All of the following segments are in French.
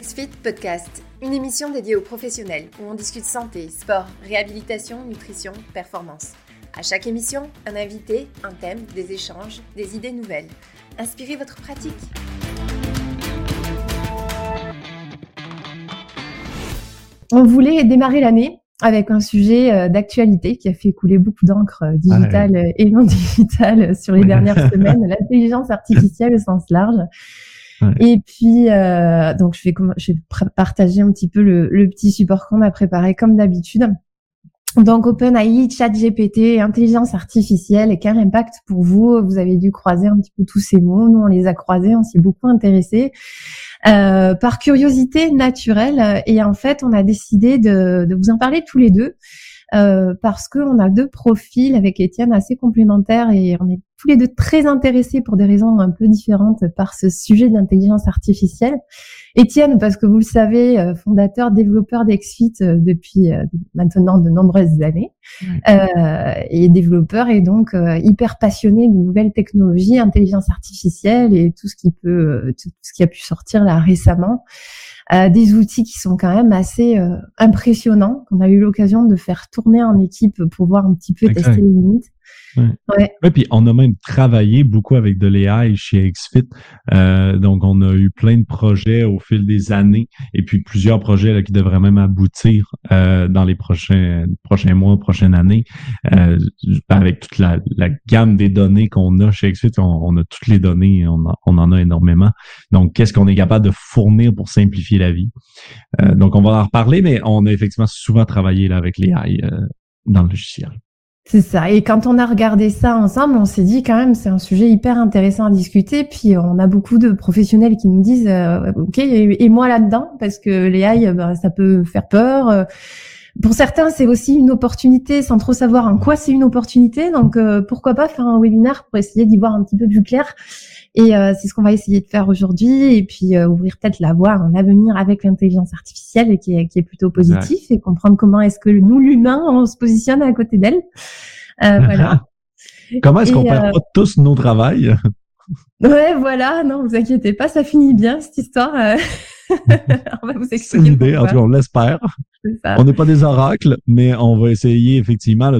XFIT Podcast, une émission dédiée aux professionnels où on discute santé, sport, réhabilitation, nutrition, performance. À chaque émission, un invité, un thème, des échanges, des idées nouvelles. Inspirez votre pratique. On voulait démarrer l'année avec un sujet euh, d'actualité qui a fait couler beaucoup d'encre euh, digitale ah et non digitale sur les dernières semaines, l'intelligence artificielle au sens large. Et puis, euh, donc, je vais, je vais partager un petit peu le, le petit support qu'on a préparé comme d'habitude. Donc, OpenAI, ChatGPT, intelligence artificielle, et quel impact pour vous Vous avez dû croiser un petit peu tous ces mots. Nous, on les a croisés, on s'y est beaucoup intéressé. Euh, par curiosité naturelle, et en fait, on a décidé de, de vous en parler tous les deux. Euh, parce qu'on a deux profils avec Étienne assez complémentaires et on est tous les deux très intéressés pour des raisons un peu différentes par ce sujet de l'intelligence artificielle. Étienne, parce que vous le savez, euh, fondateur, développeur d'Exfit euh, depuis maintenant de nombreuses années, euh, et développeur et donc hyper passionné de nouvelles technologies, intelligence artificielle et tout ce qui peut, tout ce qui a pu sortir là récemment. Euh, des outils qui sont quand même assez euh, impressionnants, qu'on a eu l'occasion de faire tourner en équipe pour voir un petit peu tester les limites. Ouais. ouais. puis on a même travaillé beaucoup avec de l'AI chez XFIT. Euh, donc, on a eu plein de projets au fil des années et puis plusieurs projets là, qui devraient même aboutir euh, dans les prochains, prochains mois, prochaines années. Euh, avec toute la, la, gamme des données qu'on a chez XFIT, on, a toutes les données, on, on en a énormément. Donc, qu'est-ce qu'on est capable de fournir pour simplifier la vie? Euh, donc, on va en reparler, mais on a effectivement souvent travaillé là, avec l'AI euh, dans le logiciel. C'est ça. Et quand on a regardé ça ensemble, on s'est dit quand même c'est un sujet hyper intéressant à discuter. Puis on a beaucoup de professionnels qui nous disent euh, ok et, moi là-dedans? Parce que les AI ben, ça peut faire peur. Euh, pour certains, c'est aussi une opportunité sans trop savoir en quoi c'est une opportunité. Donc euh, pourquoi pas faire un webinaire pour essayer d'y voir un petit peu plus clair? Et euh, c'est ce qu'on va essayer de faire aujourd'hui, et puis euh, ouvrir peut-être la voie en avenir avec l'intelligence artificielle, qui est, qui est plutôt positif, et comprendre comment est-ce que nous, l'humain, on se positionne à côté d'elle. Euh, voilà. comment est-ce qu'on perd pas tous nos travails? Ouais, voilà. Non, vous inquiétez pas, ça finit bien cette histoire. on va vous expliquer. C'est une idée, en tout cas, on l'espère. On n'est pas des oracles, mais on va essayer effectivement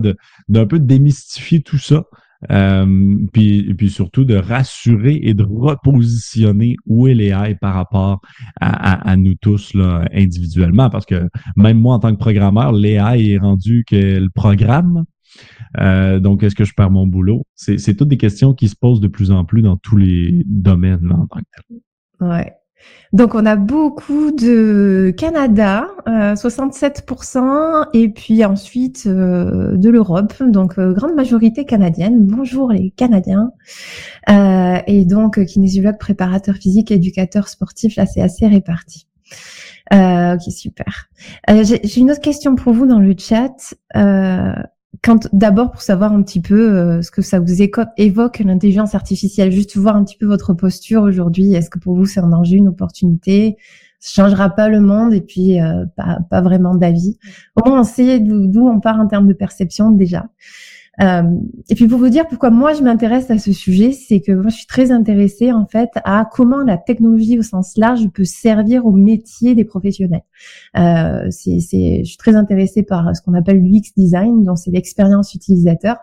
d'un peu démystifier tout ça euh, puis, puis surtout de rassurer et de repositionner où est l'AI par rapport à, à, nous tous là, individuellement. Parce que même moi, en tant que programmeur, l'AI est rendu que le programme. Euh, donc, est-ce que je perds mon boulot? C'est toutes des questions qui se posent de plus en plus dans tous les domaines là, en tant que tel. Ouais. Donc on a beaucoup de Canada, euh, 67%, et puis ensuite euh, de l'Europe, donc euh, grande majorité canadienne. Bonjour les Canadiens. Euh, et donc kinésiologue, préparateur physique, éducateur sportif, là c'est assez réparti. ok, super. J'ai une autre question pour vous dans le chat quand d'abord pour savoir un petit peu euh, ce que ça vous évoque l'intelligence artificielle, juste voir un petit peu votre posture aujourd'hui. Est-ce que pour vous c'est un danger, une opportunité? Ça changera pas le monde et puis euh, pas, pas vraiment d'avis. Au moins on sait d'où on part en termes de perception déjà. Euh, et puis pour vous dire pourquoi moi je m'intéresse à ce sujet, c'est que moi je suis très intéressée en fait à comment la technologie au sens large peut servir au métier des professionnels. Euh, c'est, je suis très intéressée par ce qu'on appelle l'UX design, donc c'est l'expérience utilisateur.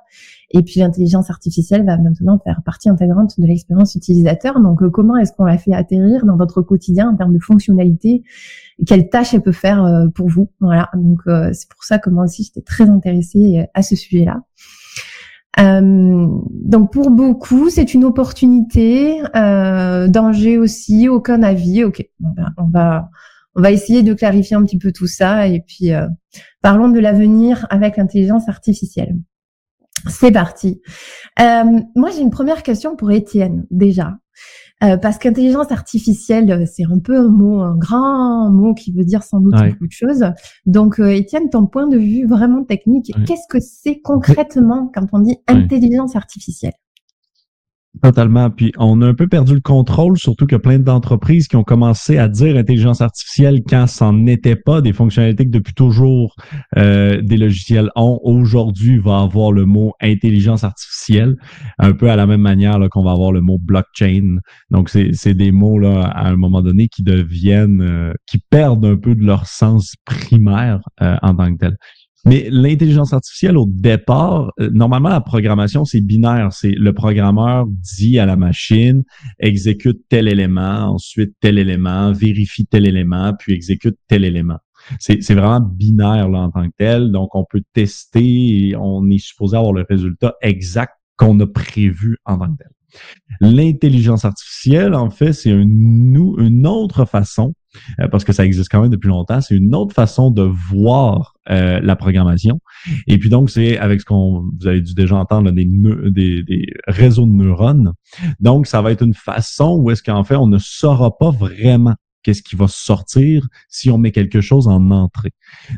Et puis l'intelligence artificielle va maintenant faire partie intégrante de l'expérience utilisateur. Donc euh, comment est-ce qu'on la fait atterrir dans votre quotidien en termes de fonctionnalité Quelles tâches elle peut faire euh, pour vous? Voilà. Donc euh, c'est pour ça que moi aussi j'étais très intéressée à ce sujet-là. Euh, donc pour beaucoup, c'est une opportunité, euh, danger aussi, aucun avis. Ok, ben, on va on va essayer de clarifier un petit peu tout ça et puis euh, parlons de l'avenir avec l'intelligence artificielle. C'est parti. Euh, moi, j'ai une première question pour Étienne déjà. Euh, parce qu'intelligence artificielle, euh, c'est un peu un mot, un grand mot qui veut dire sans doute beaucoup de choses. Donc, euh, Étienne, ton point de vue vraiment technique, qu'est-ce que c'est concrètement quand on dit intelligence artificielle? Totalement. Puis on a un peu perdu le contrôle, surtout que plein d'entreprises qui ont commencé à dire intelligence artificielle quand c'en n'était pas, des fonctionnalités que depuis toujours euh, des logiciels ont. Aujourd'hui, va avoir le mot intelligence artificielle, un peu à la même manière qu'on va avoir le mot blockchain. Donc c'est des mots là à un moment donné qui deviennent, euh, qui perdent un peu de leur sens primaire euh, en tant que tel. Mais l'intelligence artificielle, au départ, euh, normalement, la programmation, c'est binaire. C'est le programmeur dit à la machine, exécute tel élément, ensuite tel élément, vérifie tel élément, puis exécute tel élément. C'est vraiment binaire là, en tant que tel. Donc, on peut tester et on est supposé avoir le résultat exact qu'on a prévu en tant que tel. L'intelligence artificielle, en fait, c'est une, une autre façon euh, parce que ça existe quand même depuis longtemps. C'est une autre façon de voir euh, la programmation. Et puis donc, c'est avec ce qu'on vous avez dû déjà entendre des, des, des, réseaux de neurones. Donc, ça va être une façon où est-ce qu'en fait, on ne saura pas vraiment qu'est-ce qui va sortir si on met quelque chose en entrée.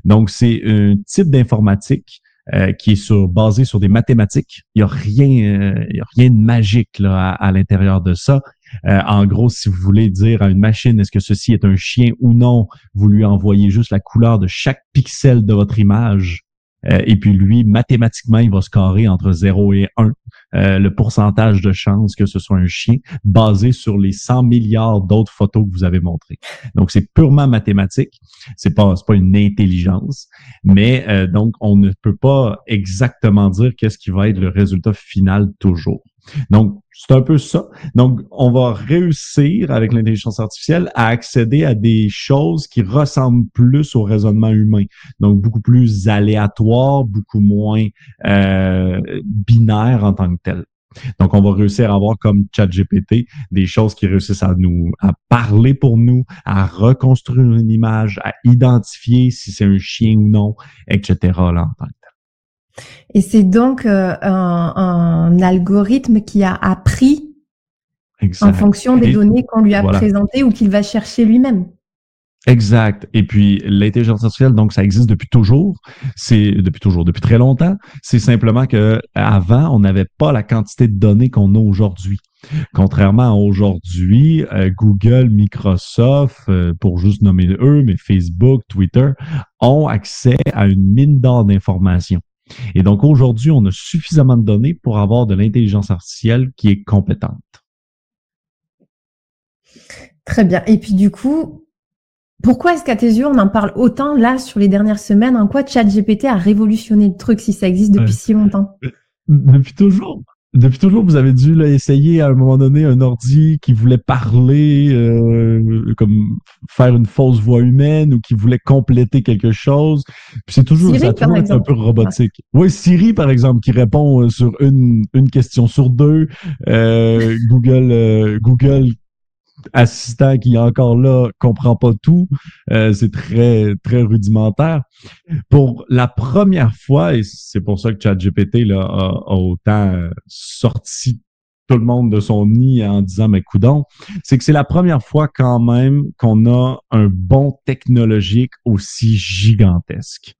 Donc, c'est un type d'informatique euh, qui est sur, basé sur des mathématiques. Il n'y a rien, y a rien de magique à l'intérieur de ça. Euh, en gros, si vous voulez dire à une machine est-ce que ceci est un chien ou non, vous lui envoyez juste la couleur de chaque pixel de votre image. Euh, et puis lui, mathématiquement, il va scorer entre 0 et 1 euh, le pourcentage de chance que ce soit un chien, basé sur les 100 milliards d'autres photos que vous avez montrées. Donc, c'est purement mathématique. C'est pas, pas une intelligence. Mais donc, on ne peut pas exactement dire qu'est-ce qui va être le résultat final toujours. Donc, c'est un peu ça. Donc, on va réussir avec l'intelligence artificielle à accéder à des choses qui ressemblent plus au raisonnement humain. Donc, beaucoup plus aléatoire, beaucoup moins euh, binaire en tant que tel. Donc, on va réussir à avoir comme ChatGPT des choses qui réussissent à nous, à parler pour nous, à reconstruire une image, à identifier si c'est un chien ou non, etc. et c'est donc euh, un, algorithme qui a appris en fonction des données qu'on lui a présentées ou qu'il va chercher lui-même. Exact. Et puis l'intelligence artificielle, donc ça existe depuis toujours. C'est depuis toujours, depuis très longtemps. C'est simplement que avant, on n'avait pas la quantité de données qu'on a aujourd'hui. Contrairement à aujourd'hui, euh, Google, Microsoft, euh, pour juste nommer eux, mais Facebook, Twitter, ont accès à une mine d'or d'informations. Et donc aujourd'hui, on a suffisamment de données pour avoir de l'intelligence artificielle qui est compétente. Très bien. Et puis du coup, pourquoi est-ce qu'à tes yeux, on en parle autant là sur les dernières semaines? En quoi ChatGPT a révolutionné le truc si ça existe depuis si longtemps? Depuis toujours depuis toujours, vous avez dû essayer à un moment donné un ordi qui voulait parler, euh, comme faire une fausse voix humaine ou qui voulait compléter quelque chose. Puis c'est toujours, ça un peu robotique. Oui, Siri, par exemple, qui répond euh, sur une, une question sur deux. Euh, Google, Google assistant qui est encore là comprend pas tout. Euh, c'est très, très rudimentaire. Pour la première fois, et c'est pour ça que ChatGPT là, a, autant euh, sorti tout le monde de son nid en disant mais coudon, c'est que c'est la première fois quand même qu'on a un bon technologique aussi gigantesque.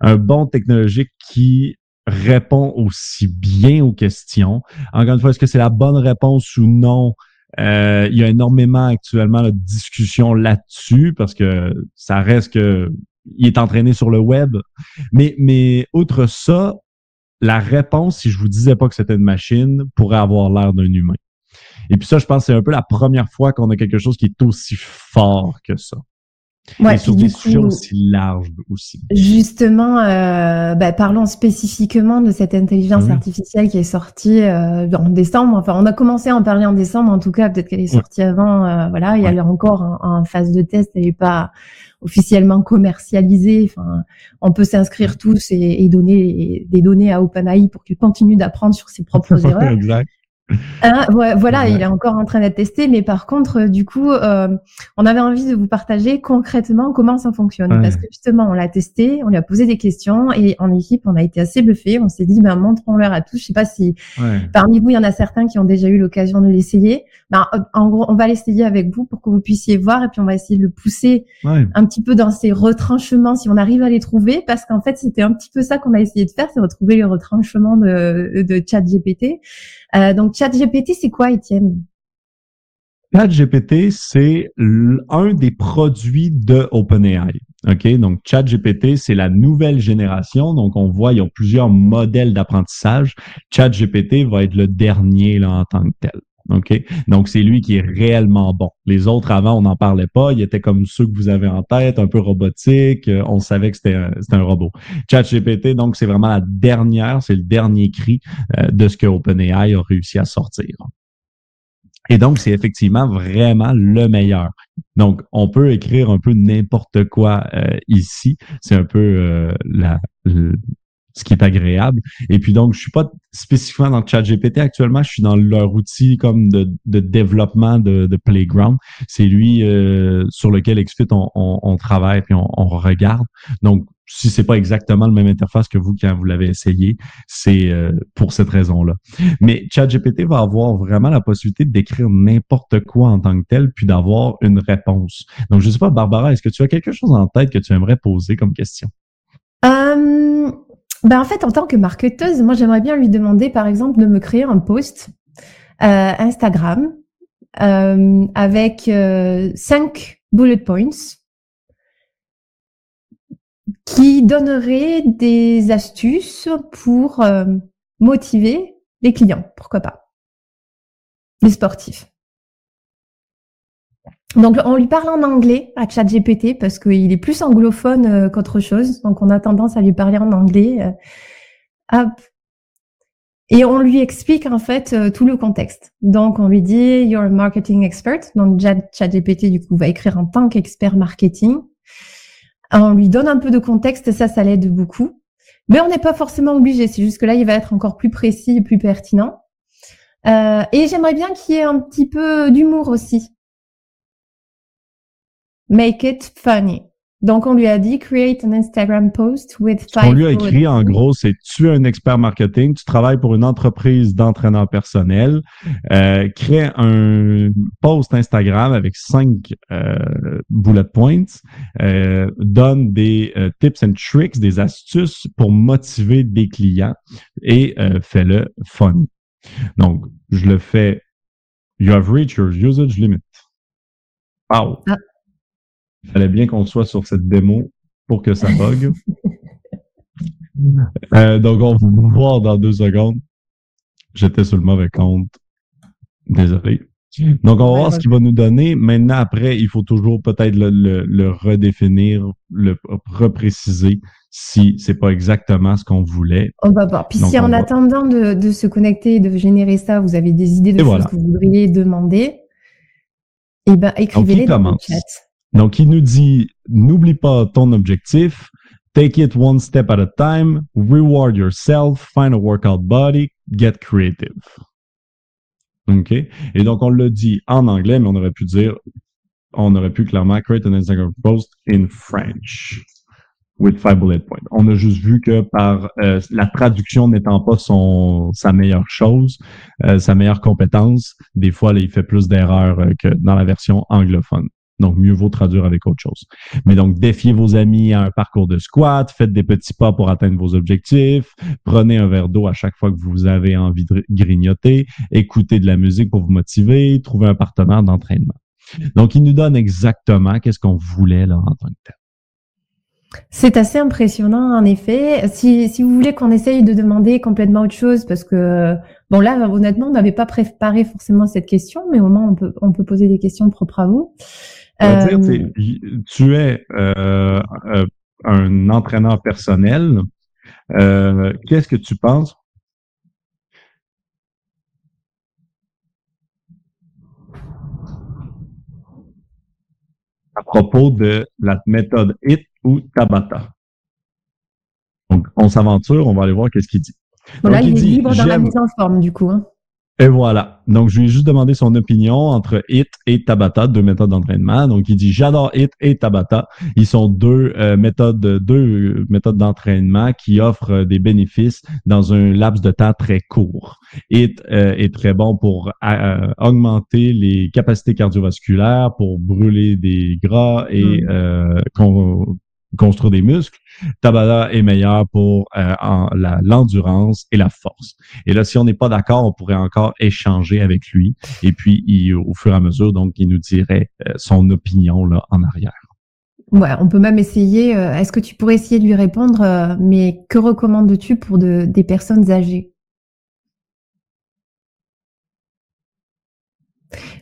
Un bon technologique qui répond aussi bien aux questions. Encore une fois, est-ce que c'est la bonne réponse ou non? Euh, il y a énormément actuellement de discussions là-dessus parce que ça reste que il est entraîné sur le web. Mais, mais outre ça, la réponse, si je vous disais pas que c'était une machine, pourrait avoir l'air d'un humain. Et puis ça, je pense que c'est un peu la première fois qu'on a quelque chose qui est aussi fort que ça. Ouais, sur des sujets aussi larges aussi. Justement, euh, bah, parlons spécifiquement de cette intelligence artificielle qui est sortie euh, en décembre. Enfin, on a commencé à en parler en décembre, en tout cas, peut-être qu'elle est sortie avant. Euh, voilà, il y a encore en, phase de test, elle n'est pas officiellement commercialisée. Enfin, on peut s'inscrire tous et, et, donner des données à OpenAI pour qu'il continue d'apprendre sur ses propres erreurs. exact. Hein, voilà, il est encore en train d'être testé, mais par contre, euh, du coup, euh, on avait envie de vous partager concrètement comment ça fonctionne, parce que justement, on l'a testé, on lui a posé des questions, et en équipe, on a été assez bluffés. On s'est dit, ben montrons-leur à tous. Je sais pas si parmi vous, il y en a certains qui ont déjà eu l'occasion de l'essayer. Ben, en gros, on va l'essayer avec vous pour que vous puissiez voir, et puis on va essayer de le pousser un petit peu dans ces retranchements, si on arrive à les trouver, parce qu'en fait, c'était un petit peu ça qu'on a essayé de faire, c'est retrouver les retranchements de, de chat GPT. Euh, donc, ChatGPT, c'est quoi, Étienne? ChatGPT, c'est un des produits de OpenAI. OK? Donc, ChatGPT, c'est la nouvelle génération. Donc, on voit, il y a plusieurs modèles d'apprentissage. ChatGPT va être le dernier là, en tant que tel. OK? Donc, c'est lui qui est réellement bon. Les autres, avant, on n'en parlait pas. Il était comme ceux que vous avez en tête, un peu robotique. Euh, on savait que c'était un, un, robot. ChatGPT, donc, c'est vraiment la dernière, c'est le dernier cri euh, de ce que OpenAI a réussi à sortir. Et donc, c'est effectivement vraiment le meilleur. Donc, on peut écrire un peu n'importe quoi euh, ici. C'est un peu la, ce qui est agréable. Et puis donc, je suis pas spécifiquement dans le actuellement, je suis dans leur outil comme de, développement de, Playground. C'est lui euh, sur lequel XFIT on, on, travaille puis on, regarde. Donc, si c'est pas exactement le même interface que vous quand vous l'avez essayé, c'est euh, pour cette raison-là. Mais ChatGPT va avoir vraiment la possibilité d'écrire n'importe quoi en tant que tel, puis d'avoir une réponse. Donc, je sais pas, Barbara, est-ce que tu as quelque chose en tête que tu aimerais poser comme question? Euh, ben en fait, en tant que marketeuse, moi j'aimerais bien lui demander, par exemple, de me créer un post euh, Instagram euh, avec euh, cinq bullet points qui donneraient des astuces pour motiver les clients, pourquoi pas, les sportifs. Donc, on lui parle en anglais à ChatGPT parce qu'il est plus anglophone euh, qu'autre chose. Donc, on a tendance à lui parler en anglais. Euh, Et on lui explique en fait euh, tout le contexte. Donc, on lui dit You're a marketing expert. Donc, ChatGPT, du coup, va écrire en tant qu'expert marketing. On lui donne un peu de contexte, ça, ça l'aide beaucoup. Mais on n'est pas forcément obligé. C'est juste que là, il va être encore plus précis et plus pertinent. et j'aimerais bien qu'il y ait un petit peu d'humour aussi. Make it funny. Donc, on lui a dit create an Instagram post with five. On lui a écrit en gros, c'est tu es un expert marketing, tu travailles pour une entreprise d'entraîneur personnel, euh, crée un post Instagram avec cinq euh, bullet points, euh, donne des euh, tips and tricks, des astuces pour motiver des clients et euh, fais-le fun. Donc, je le fais. You have reached your usage limit. Wow. Ah. Il fallait bien qu'on soit sur cette démo pour que ça bug. Euh, donc, on va voir dans deux secondes. J'étais sur le mauvais compte. Désolé. Donc, on va voir ce qu'il va nous donner. Maintenant, après, il faut toujours peut-être le, redéfinir, le repréciser si c'est pas exactement ce qu'on voulait. On va voir. Puis si en attendant de, se connecter et de générer ça, vous avez des idées de choses que vous voudriez demander, eh ben, écrivez-les dans le chat. Donc, il nous dit, n'oublie pas ton objectif, take it one step at a time, reward yourself, find a workout body, get creative. OK? Et donc, on l'a dit en anglais, mais on aurait pu dire, on aurait pu clairement create an Instagram post in French with five bullet points. On a juste vu que par euh, la traduction n'étant pas son sa meilleure chose, euh, sa meilleure compétence, des fois, là, il fait plus d'erreurs euh, que dans la version anglophone. Donc, mieux vaut traduire avec autre chose. Mais donc, défiez vos amis à un parcours de squat, faites des petits pas pour atteindre vos objectifs, prenez un verre d'eau à chaque fois que vous avez envie de grignoter, écoutez de la musique pour vous motiver, trouvez un partenaire d'entraînement. Donc, il nous donne exactement qu'est-ce qu'on voulait là en tant que tel. C'est assez impressionnant, en effet. Si, si vous voulez qu'on essaye de demander complètement autre chose, parce que, bon, là, honnêtement, on n'avait pas préparé forcément cette question, mais au moins, on peut, on peut poser des questions propres à vous. Euh, tu es euh, euh, un entraîneur personnel. Qu'est-ce que tu penses? à propos de la méthode HIT ou Tabata. Donc, on s'aventure, on va aller voir qu'est-ce qu'il dit. Voilà, il, est libre dans la mise en forme, du coup. Hein. Et voilà. Donc, je lui ai juste demandé son opinion entre HIT et Tabata, deux méthodes d'entraînement. Donc, il dit j'adore HIT et Tabata. Ils sont deux euh, méthodes, deux méthodes d'entraînement qui offrent euh, des bénéfices dans un laps de temps très court. HIT euh, est très bon pour augmenter les capacités cardiovasculaires, pour brûler des gras et hmm. Construire des muscles. Tabata est meilleur pour euh, l'endurance et la force. Et là, si on n'est pas d'accord, on pourrait encore échanger avec lui. Et puis, il, au fur et à mesure, donc, il nous dirait euh, son opinion là en arrière. Ouais, on peut même essayer. Euh, est-ce que tu pourrais essayer de lui répondre Mais que recommandes-tu pour de, des personnes âgées?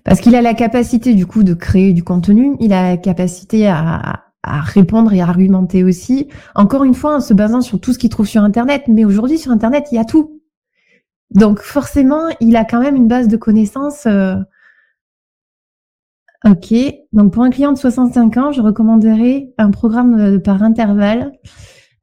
Parce qu'il a la capacité du coup de créer du contenu, il a la capacité à, à répondre et à argumenter aussi. Encore une fois, en se basant sur tout ce qu'il trouve sur Internet. Mais aujourd'hui, sur Internet, il y a tout. Donc forcément, il a quand même une base de connaissances. Euh, ok. Donc pour un client de 65 ans, je recommanderais un programme par intervalle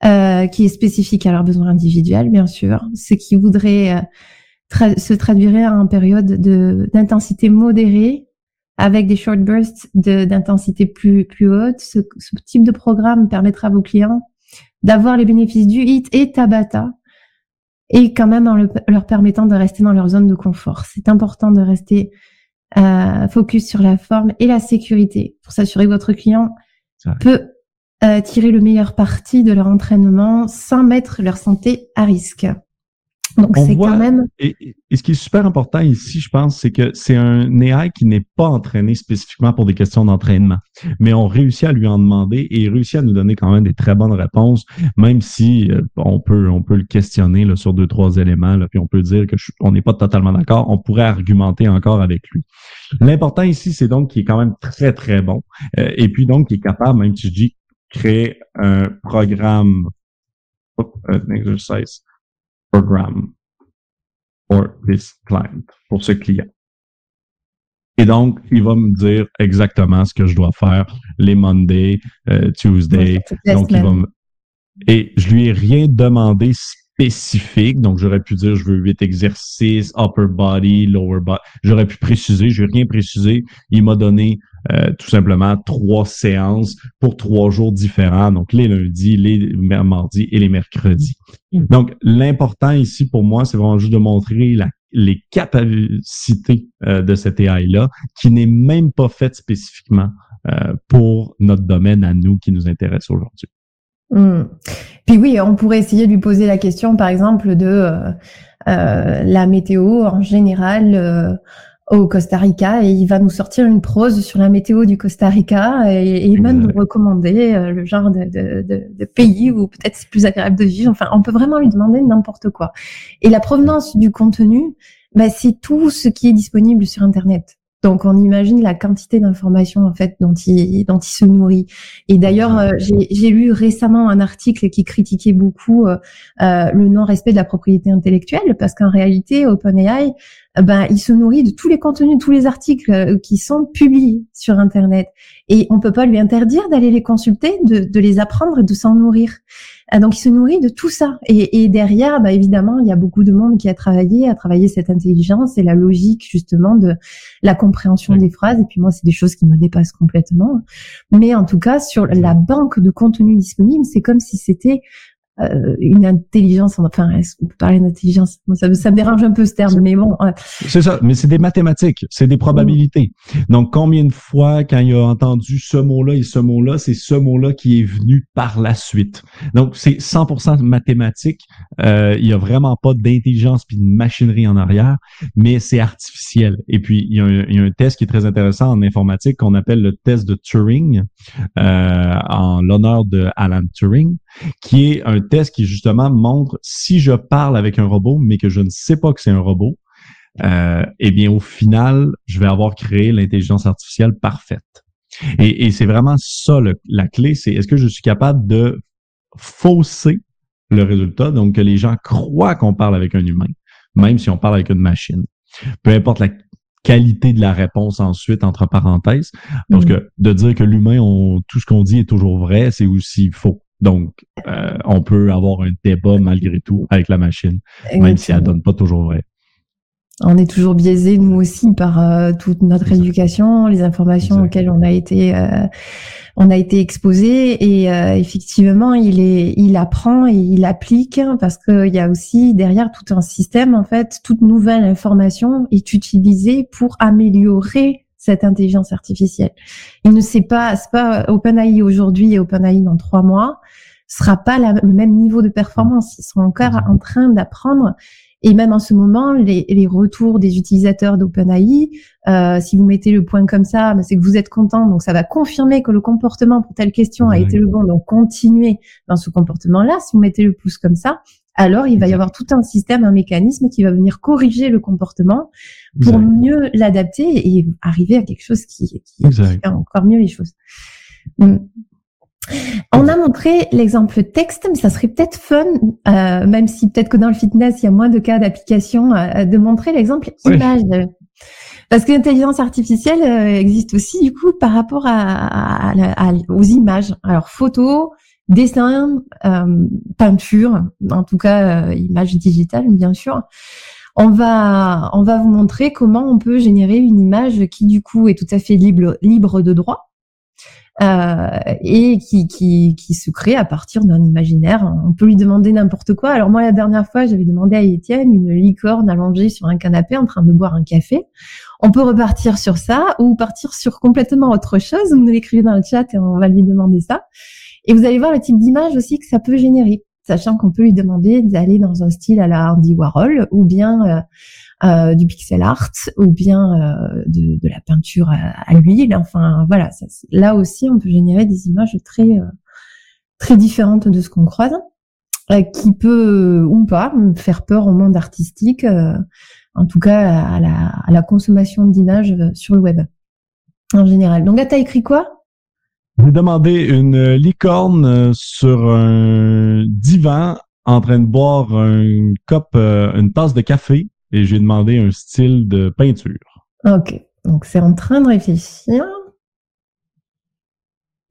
euh, qui est spécifique à leurs besoins individuels, bien sûr. Ce qui voudrait euh, se traduirait en période d'intensité modérée avec des short bursts d'intensité plus, plus haute. Ce, type de programme permettra à vos clients d'avoir les bénéfices du HIT et Tabata et quand même en leur permettant de rester dans leur zone de confort. C'est important de rester euh, focus sur la forme et la sécurité pour s'assurer que votre client peut euh, tirer le meilleur parti de leur entraînement sans mettre leur santé à risque. Donc, c'est quand même. Et, ce qui est super important ici, je pense, c'est que c'est un AI qui n'est pas entraîné spécifiquement pour des questions d'entraînement. Mais on réussit à lui en demander et il réussit à nous donner quand même des très bonnes réponses, même si euh, on peut on peut le questionner là, sur deux, trois éléments, là, puis on peut dire que on n'est pas totalement d'accord. On pourrait argumenter encore avec lui. L'important ici, c'est donc qu'il est quand même très, très bon. Euh, et puis donc, qu'il est capable, même si je dis créer un programme, un exercice program for this client, pour ce client. Et donc, il va me dire exactement ce que je dois faire les Monday, euh, Tuesday. donc, il va me... Et je lui ai rien demandé spécifique. Donc, j'aurais pu dire, je veux huit exercices, upper body, lower body. J'aurais pu préciser, je n'ai rien précisé. Il m'a donné euh, tout simplement trois séances pour trois jours différents, donc les lundis, les mardis et les mercredis. Donc, l'important ici pour moi, c'est vraiment juste de montrer les capacités euh, de cette AI-là, qui n'est même pas faite spécifiquement euh, pour notre domaine à nous qui nous intéresse aujourd'hui. Mm. Puis oui, on pourrait essayer de lui poser la question, par exemple, de la météo en général au Costa Rica et il va nous sortir une prose sur la météo du Costa Rica et, même nous recommander euh, le genre de, de, de, pays où peut-être c'est plus agréable de vivre. Enfin, on peut vraiment lui demander n'importe quoi. Et la provenance du contenu, bah, c'est tout ce qui est disponible sur Internet. Donc on imagine la quantité d'informations en fait dont il se nourrit. Et d'ailleurs euh, j'ai lu récemment un article qui critiquait beaucoup euh, le non-respect de la propriété intellectuelle parce qu'en réalité OpenAI ben, il se nourrit de tous les contenus, tous les articles euh, qui sont publiés sur Internet. Et on peut pas lui interdire d'aller les consulter, de, de, les apprendre et de s'en nourrir. Euh, donc, il se nourrit de tout ça. Et, et derrière, ben, évidemment, il y a beaucoup de monde qui a travaillé, a travaillé cette intelligence et la logique, justement, de la compréhension des phrases. Et puis moi, c'est des choses qui me dépassent complètement. Mais en tout cas, sur la banque de contenu disponible, c'est comme si c'était euh, une intelligence, enfin, est-ce qu'on peut parler d'intelligence? Ça, me dérange un peu ce terme, mais bon. C'est ça, mais c'est des mathématiques, c'est des probabilités. Donc, combien de fois, quand il a entendu ce mot-là et ce mot-là, c'est ce mot-là qui est venu par la suite? Donc, c'est 100% mathématique. Euh, il y a vraiment pas d'intelligence puis de machinerie en arrière, mais c'est artificiel. Et puis, il y, a un, il y, a un, test qui est très intéressant en informatique qu'on appelle le test de Turing, euh, en l'honneur de Alan Turing, qui est un test qui justement montre si je parle avec un robot, mais que je ne sais pas que c'est un robot, euh, eh bien, au final, je vais avoir créé l'intelligence artificielle parfaite. Et, c'est vraiment ça la clé, c'est est-ce que je suis capable de fausser le résultat, donc que les gens croient qu'on parle avec un humain, même si on parle avec une machine. Peu importe la qualité de la réponse ensuite, entre parenthèses, parce mm. que de dire que l'humain, tout ce qu'on dit est toujours vrai, c'est aussi faux. Donc, euh, on peut avoir un débat malgré tout avec la machine, même si elle donne pas toujours vrai. On est toujours biaisé, nous aussi, par euh, toute notre éducation, les informations auxquelles on a été, euh, on a été exposé. Et effectivement, il est, il apprend et il applique parce qu'il y a aussi derrière tout un système. En fait, toute nouvelle information est utilisée pour améliorer cette intelligence artificielle. Il ne sait pas, c'est pas OpenAI aujourd'hui et OpenAI dans trois mois sera pas le même niveau de performance. Ils sont encore en train d'apprendre. Et même en ce moment, les, les retours des utilisateurs d'OpenAI, euh, si vous mettez le point comme ça, ben, c'est que vous êtes content, donc ça va confirmer que le comportement pour telle question a été le bon, donc continuez dans ce comportement-là. Si vous mettez le pouce comme ça, alors il va y avoir tout un système, un mécanisme qui va venir corriger le comportement pour mieux l'adapter et arriver à quelque chose qui, qui, fait encore mieux les choses. Hmm. On a montré l'exemple texte, mais ça serait peut-être fun, euh, même si peut-être que dans le fitness, il y a moins de cas d'application, euh, de montrer l'exemple image. Parce que l'intelligence artificielle euh, existe aussi du coup par rapport à, aux images. Alors photo, dessin, peinture, en tout cas image digitale bien sûr. On va on va vous montrer comment on peut générer une image qui du coup est tout à fait libre libre de droit euh, et qui, qui, qui se crée à partir d'un imaginaire. On peut lui demander n'importe quoi. Alors moi, la dernière fois, j'avais demandé à Étienne une licorne allongée sur un canapé en train de boire un café. On peut repartir sur ça ou partir sur complètement autre chose. Vous nous l'écrivez dans le chat et on va lui demander ça. Et vous allez voir le type d'image aussi que ça peut générer, sachant qu'on peut lui demander d'aller dans un style à la Andy Warhol ou bien euh, euh, du pixel art ou bien euh, de, de, la peinture à, l'huile. Enfin voilà, là aussi on peut générer des images très euh, très différentes de ce qu'on croise, qui peut ou pas faire peur au monde artistique, en tout cas à la, à la consommation d'images sur le web en général. Donc là, t'as écrit quoi? J'ai demandé une licorne sur un divan en train de boire une cop, une tasse de café et j'ai demandé un style de peinture. OK. Donc, c'est en train de réfléchir.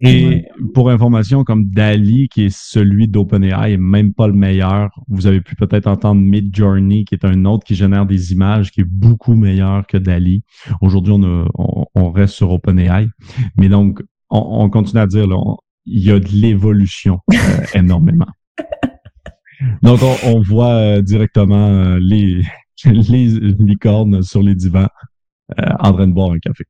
Et pour information, comme Dali, qui est celui d'OpenAI, est même pas le meilleur. Vous avez pu peut-être entendre Midjourney, qui est un autre qui génère des images, qui est beaucoup meilleur que Dali. Aujourd'hui, on, on, reste sur OpenAI. Mais donc, on, continue à dire, là, il y a de l'évolution euh, énormément. Donc, on, voit euh, directement euh, les, les licornes sur les divans en train de boire un café.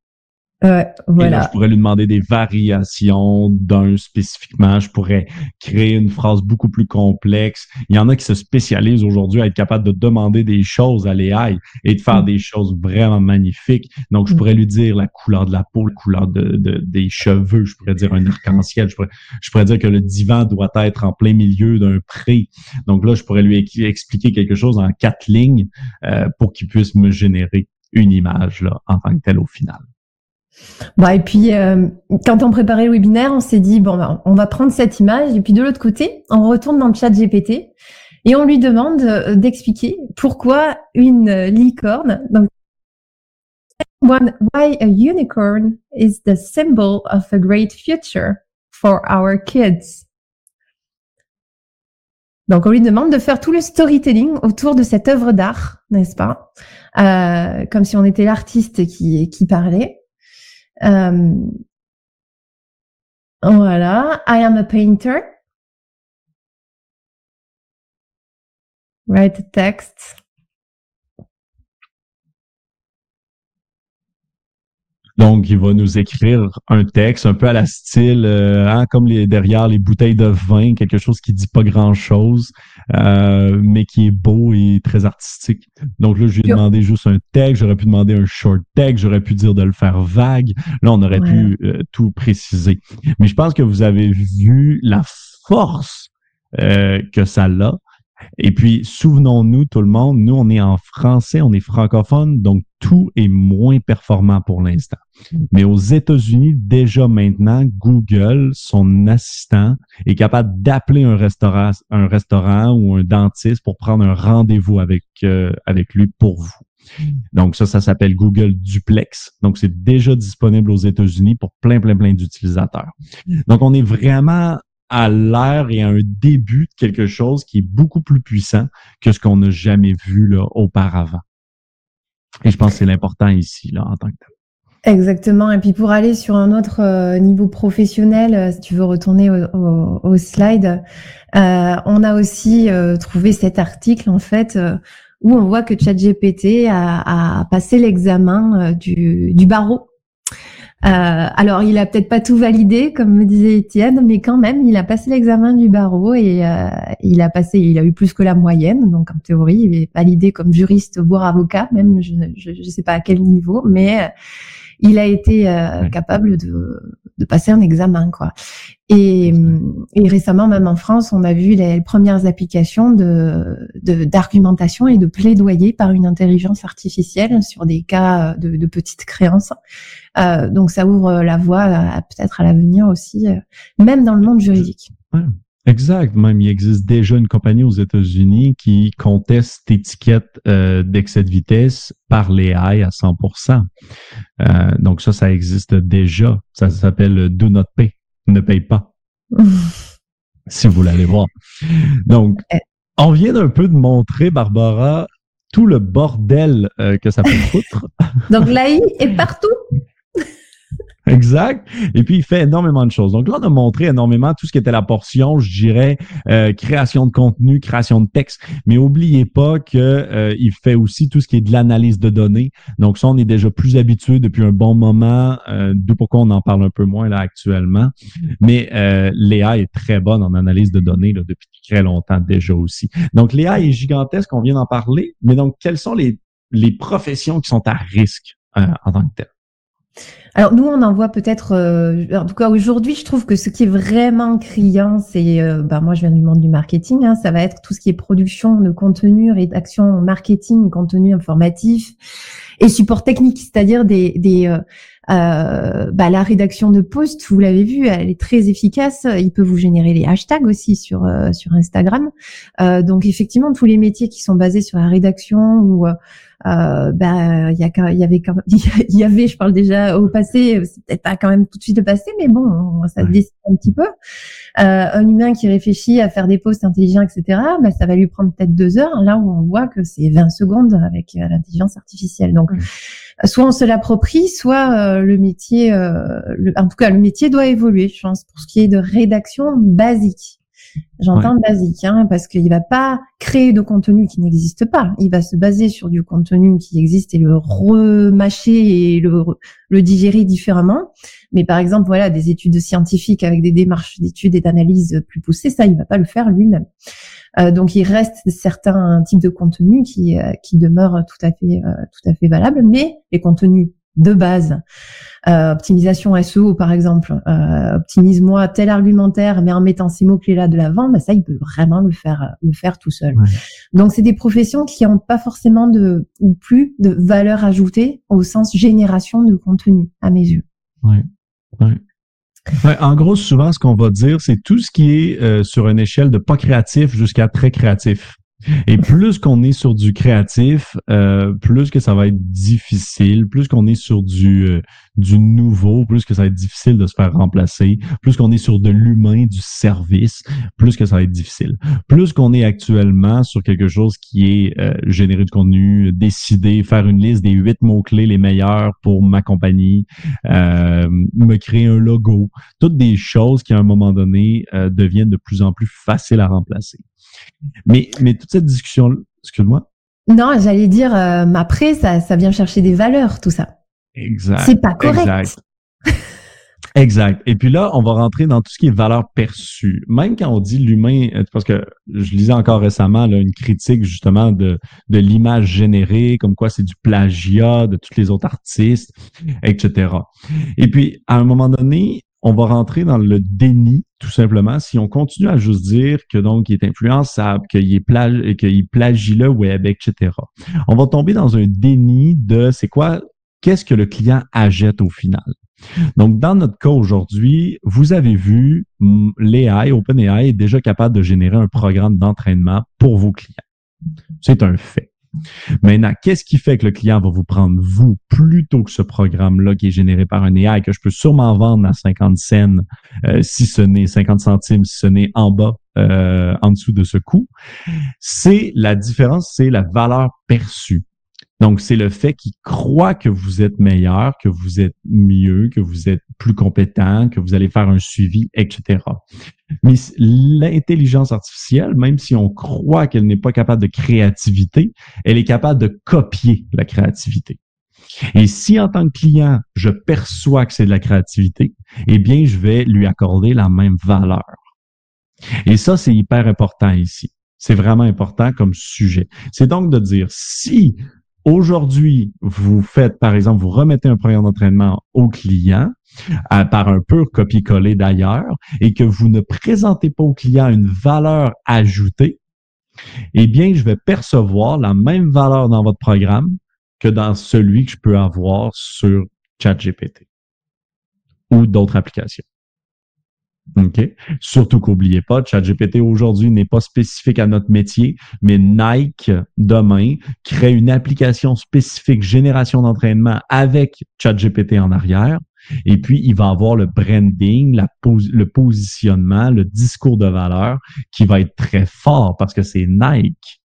Ouais, voilà. je pourrais lui demander des variations d'un spécifiquement. Je pourrais créer une phrase beaucoup plus complexe. Il y en a qui se spécialisent aujourd'hui à être capable de demander des choses à l'AI et de faire mm. des choses vraiment magnifiques. Donc, je mm. pourrais lui dire la couleur de la peau, la couleur de, des cheveux. Je pourrais dire un arc-en-ciel. Je pourrais, je pourrais dire que le divan doit être en plein milieu d'un pré. Donc là, je pourrais lui expliquer quelque chose en quatre lignes euh, pour qu'il puisse me générer une image là, en tant que telle au final. Bah, et puis, euh, quand on préparait le webinaire, on s'est dit, bon, bah, on va prendre cette image, et puis de l'autre côté, on retourne dans le chat GPT, et on lui demande euh, d'expliquer pourquoi une licorne, donc, why a unicorn is the symbol of a great future for our kids. Donc, on lui demande de faire tout le storytelling autour de cette œuvre d'art, n'est-ce pas? Euh, Comme si on était l'artiste qui, qui parlait. Euh, voilà. I am a painter. Write a text. Donc, il va nous écrire un texte un peu à la style, euh, hein, comme les, derrière les bouteilles de vin, quelque chose qui dit pas grand-chose, euh, mais qui est beau et très artistique. Donc là, je lui ai demandé juste un texte, j'aurais pu demander un short texte, j'aurais pu dire de le faire vague. Là, on aurait pu euh, tout préciser. Mais je pense que vous avez vu la force que ça a. Et puis, souvenons-nous, tout le monde, nous, on est en français, on est francophone, donc tout est moins performant pour l'instant. Mais aux États-Unis, déjà maintenant, Google, son assistant, est capable d'appeler un restaurant, un restaurant ou un dentiste pour prendre un rendez-vous avec, euh, avec lui pour vous. Donc ça, ça s'appelle Google Duplex. Donc c'est déjà disponible aux États-Unis pour plein, plein, plein d'utilisateurs. Donc on est vraiment à l'ère et à un début de quelque chose qui est beaucoup plus puissant que ce qu'on n'a jamais vu là, auparavant. Et je pense que c'est l'important ici, là, en tant que tel. Exactement. Et puis pour aller sur un autre euh, niveau professionnel, euh, si tu veux retourner au, slide, euh, on a aussi trouvé cet article en fait où on voit que ChatGPT a, a passé l'examen du barreau alors, il a peut-être pas tout validé, comme me disait Étienne, mais quand même, il a passé l'examen du barreau et il a passé, il a eu plus que la moyenne. Donc, en théorie, il est validé comme juriste, voire avocat, même, je ne sais pas à quel niveau, mais il a été euh, capable de, de, passer un examen, quoi. Et, et, récemment, même en France, on a vu les premières applications de d'argumentation et de plaidoyer par une intelligence artificielle sur des cas de, de petites créances. Euh, donc, ça ouvre la voie peut-être à l'avenir aussi, euh, même dans le monde juridique. Exact. Même il existe déjà une compagnie aux États-Unis qui conteste l'étiquette euh, d'excès de vitesse par les à 100 euh, Donc ça, ça existe déjà. Ça s'appelle Do Not Pay. Ne paye pas. si vous voulez voir. Donc, eh. on vient d'un peu de montrer, Barbara, tout le bordel euh, que ça peut foutre. Donc l'AI est partout? Exact. Et puis, il fait énormément de choses. Donc là, on a montré énormément tout ce qui était la portion, je dirais, euh, création de contenu, création de texte. Mais oubliez pas que euh, il fait aussi tout ce qui est de l'analyse de données. Donc ça, on est déjà plus habitué depuis un bon moment, euh, d'où pourquoi on en parle un peu moins là actuellement. Mais euh, Léa est très bonne en analyse de données depuis très longtemps déjà aussi. Donc Léa est gigantesque, on vient d'en parler. Mais donc, quelles sont les, les professions qui sont à risque en tant que telles? Alors nous, on en voit peut-être, euh, en tout cas aujourd'hui, je trouve que ce qui est vraiment criant, c'est, euh, bah, moi je viens du monde du marketing, hein, ça va être tout ce qui est production de contenu, rédaction marketing, contenu informatif et support technique, c'est-à-dire des, des euh, euh bah, la rédaction de posts, vous l'avez vu, elle est très efficace. Il peut vous générer les hashtags aussi sur sur Instagram. donc effectivement, tous les métiers qui sont basés sur la rédaction ou euh, ben il y, a, il y avait il y avait je parle déjà au passé c'est peut-être pas quand même tout de suite le passé mais bon ça se décide un petit peu. Euh, un humain qui réfléchit à faire des posts intelligents etc ben ça va lui prendre peut-être deux heures là où on voit que c'est 20 secondes avec euh, l'intelligence artificielle. Donc soit on se l'approprie soit euh, le métier en tout cas le métier doit évoluer je pense pour ce qui est de rédaction basique J'entends basique, hein, parce qu'il va pas créer de contenu qui n'existe pas. Il va se baser sur du contenu qui existe et le remâcher et le, le digérer différemment. Mais par exemple, voilà, des études scientifiques avec des démarches d'études et d'analyse plus poussées, ça, il va pas le faire lui-même. Euh, donc, il reste certains types de contenus qui, euh, qui demeurent tout à fait, euh, tout à fait valables, mais les contenus de base. Euh, optimisation SEO par exemple, euh, optimise-moi tel argumentaire, mais en mettant ces mots clés là de l'avant, bah ça il peut vraiment le faire, le faire tout seul. Donc c'est des professions qui n'ont pas forcément de ou plus de valeur ajoutée au sens génération de contenu à mes yeux. Ouais. Ouais. en gros, souvent, ce qu'on va dire, c'est tout ce qui est euh, sur une échelle de pas créatif jusqu'à très créatif. Et plus qu'on est sur du créatif, euh, plus que ça va être difficile, plus qu'on est sur du, euh, du nouveau, plus que ça va être difficile de se faire remplacer, plus qu'on est sur de l'humain, du service, plus que ça va être difficile. Plus qu'on est actuellement sur quelque chose qui est euh, générer du contenu, décider, faire une liste des huit mots-clés les meilleurs pour ma compagnie, me créer un logo, toutes des choses qui à un moment donné deviennent de plus en plus faciles à remplacer. Mais, mais toute cette discussion, excuse-moi. Non, j'allais dire, euh, après, ça, ça vient chercher des valeurs, tout ça. Exact. C'est pas correct. Exact. Et puis là, on va rentrer dans tout ce qui est valeur perçue. Même quand on dit l'humain, euh, parce que je lisais encore récemment là, une critique justement de, de l'image générée, comme quoi c'est du plagiat de tous les autres artistes, etc. Et puis, à un moment donné, on va rentrer dans le déni, tout simplement, si on continue à juste dire que donc il est influençable, qu'il est plagi qu'il plagie le web, etc. On va tomber dans un déni de c'est quoi, qu'est-ce que le client achète au final. Donc, dans notre cas aujourd'hui, vous avez vu, l'AI, OpenAI est déjà capable de générer un programme d'entraînement pour vos clients. C'est un fait. Maintenant, qu'est-ce qui fait que le client va vous prendre vous plutôt que ce programme-là qui est généré par un AI que je peux sûrement vendre à 50 cents, euh, si ce n'est 50 centimes, si ce n'est en bas, euh, en dessous de ce coût? C'est la différence, c'est la valeur perçue. Donc, c'est le fait qu'il croit que vous êtes meilleur, que vous êtes mieux, que vous êtes plus compétent, que vous allez faire un suivi, etc. Mais l'intelligence artificielle, même si on croit qu'elle n'est pas capable de créativité, elle est capable de copier la créativité. Et si en tant que client, je perçois que c'est de la créativité, eh bien, je vais lui accorder la même valeur. Et ça, c'est hyper important ici. C'est vraiment important comme sujet. C'est donc de dire, si aujourd'hui, vous faites, par exemple, vous remettez un programme d'entraînement au client, par un pur copier-coller d'ailleurs, et que vous ne présentez pas au client une valeur ajoutée, eh bien, je vais percevoir la même valeur dans votre programme que dans celui que je peux avoir sur ChatGPT ou d'autres applications. OK? Surtout qu'oubliez pas, ChatGPT aujourd'hui n'est pas spécifique à notre métier, mais Nike, demain, crée une application spécifique génération d'entraînement avec ChatGPT en arrière. Et puis, il va avoir le branding, le positionnement, le discours de valeur qui va être très fort parce que c'est Nike.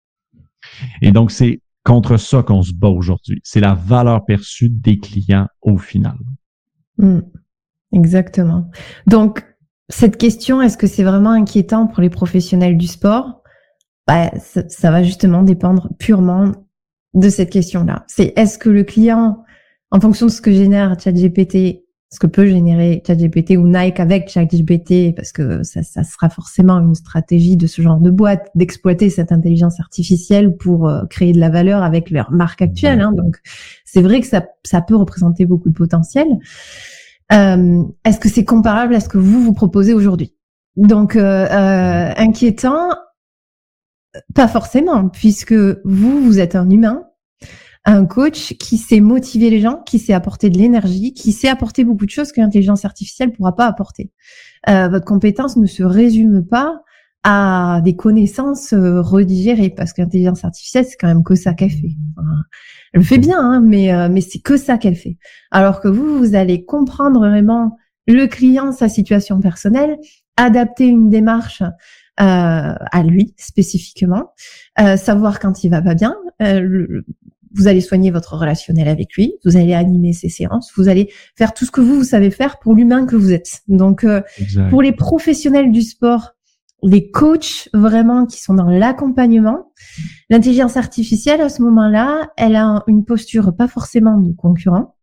Et donc, c'est contre ça qu'on se bat aujourd'hui. C'est la valeur perçue des clients au final. Hmm. exactement. Donc, cette question, est-ce que c'est vraiment inquiétant pour les professionnels du sport? Bah, ça, va justement dépendre purement de cette question-là. C'est est-ce que le client, en fonction de ce que génère ChatGPT, ce que peut générer ChatGPT ou Nike avec ChatGPT, parce que ça, ça, sera forcément une stratégie de ce genre de boîte d'exploiter cette intelligence artificielle pour euh, créer de la valeur avec leur marque actuelle. Hein. donc, c'est vrai que ça, ça peut représenter beaucoup de potentiel. Euh, est-ce que c'est comparable à ce que vous vous proposez aujourd'hui? Donc euh, euh, inquiétant, pas forcément, puisque vous vous êtes un humain, un coach qui sait motiver les gens, qui sait apporter de l'énergie, qui sait apporter beaucoup de choses que l'intelligence artificielle pourra pas apporter. votre compétence ne se résume pas à des connaissances redigérées, parce que l'intelligence artificielle, c'est quand même que ça qu'elle fait. Elle le fait bien, hein, mais, euh, mais c'est que ça qu'elle fait. Alors que vous, vous allez comprendre vraiment le client, sa situation personnelle, adapter une démarche euh, à lui spécifiquement, euh, savoir quand il va pas bien. vous allez soigner votre relationnel avec lui, vous allez animer ses séances, vous allez faire tout ce que vous, vous savez faire pour l'humain que vous êtes. Donc, pour les professionnels du sport les coachs vraiment qui sont dans l'accompagnement. L'intelligence artificielle, à ce moment-là, elle a une posture pas forcément de concurrent,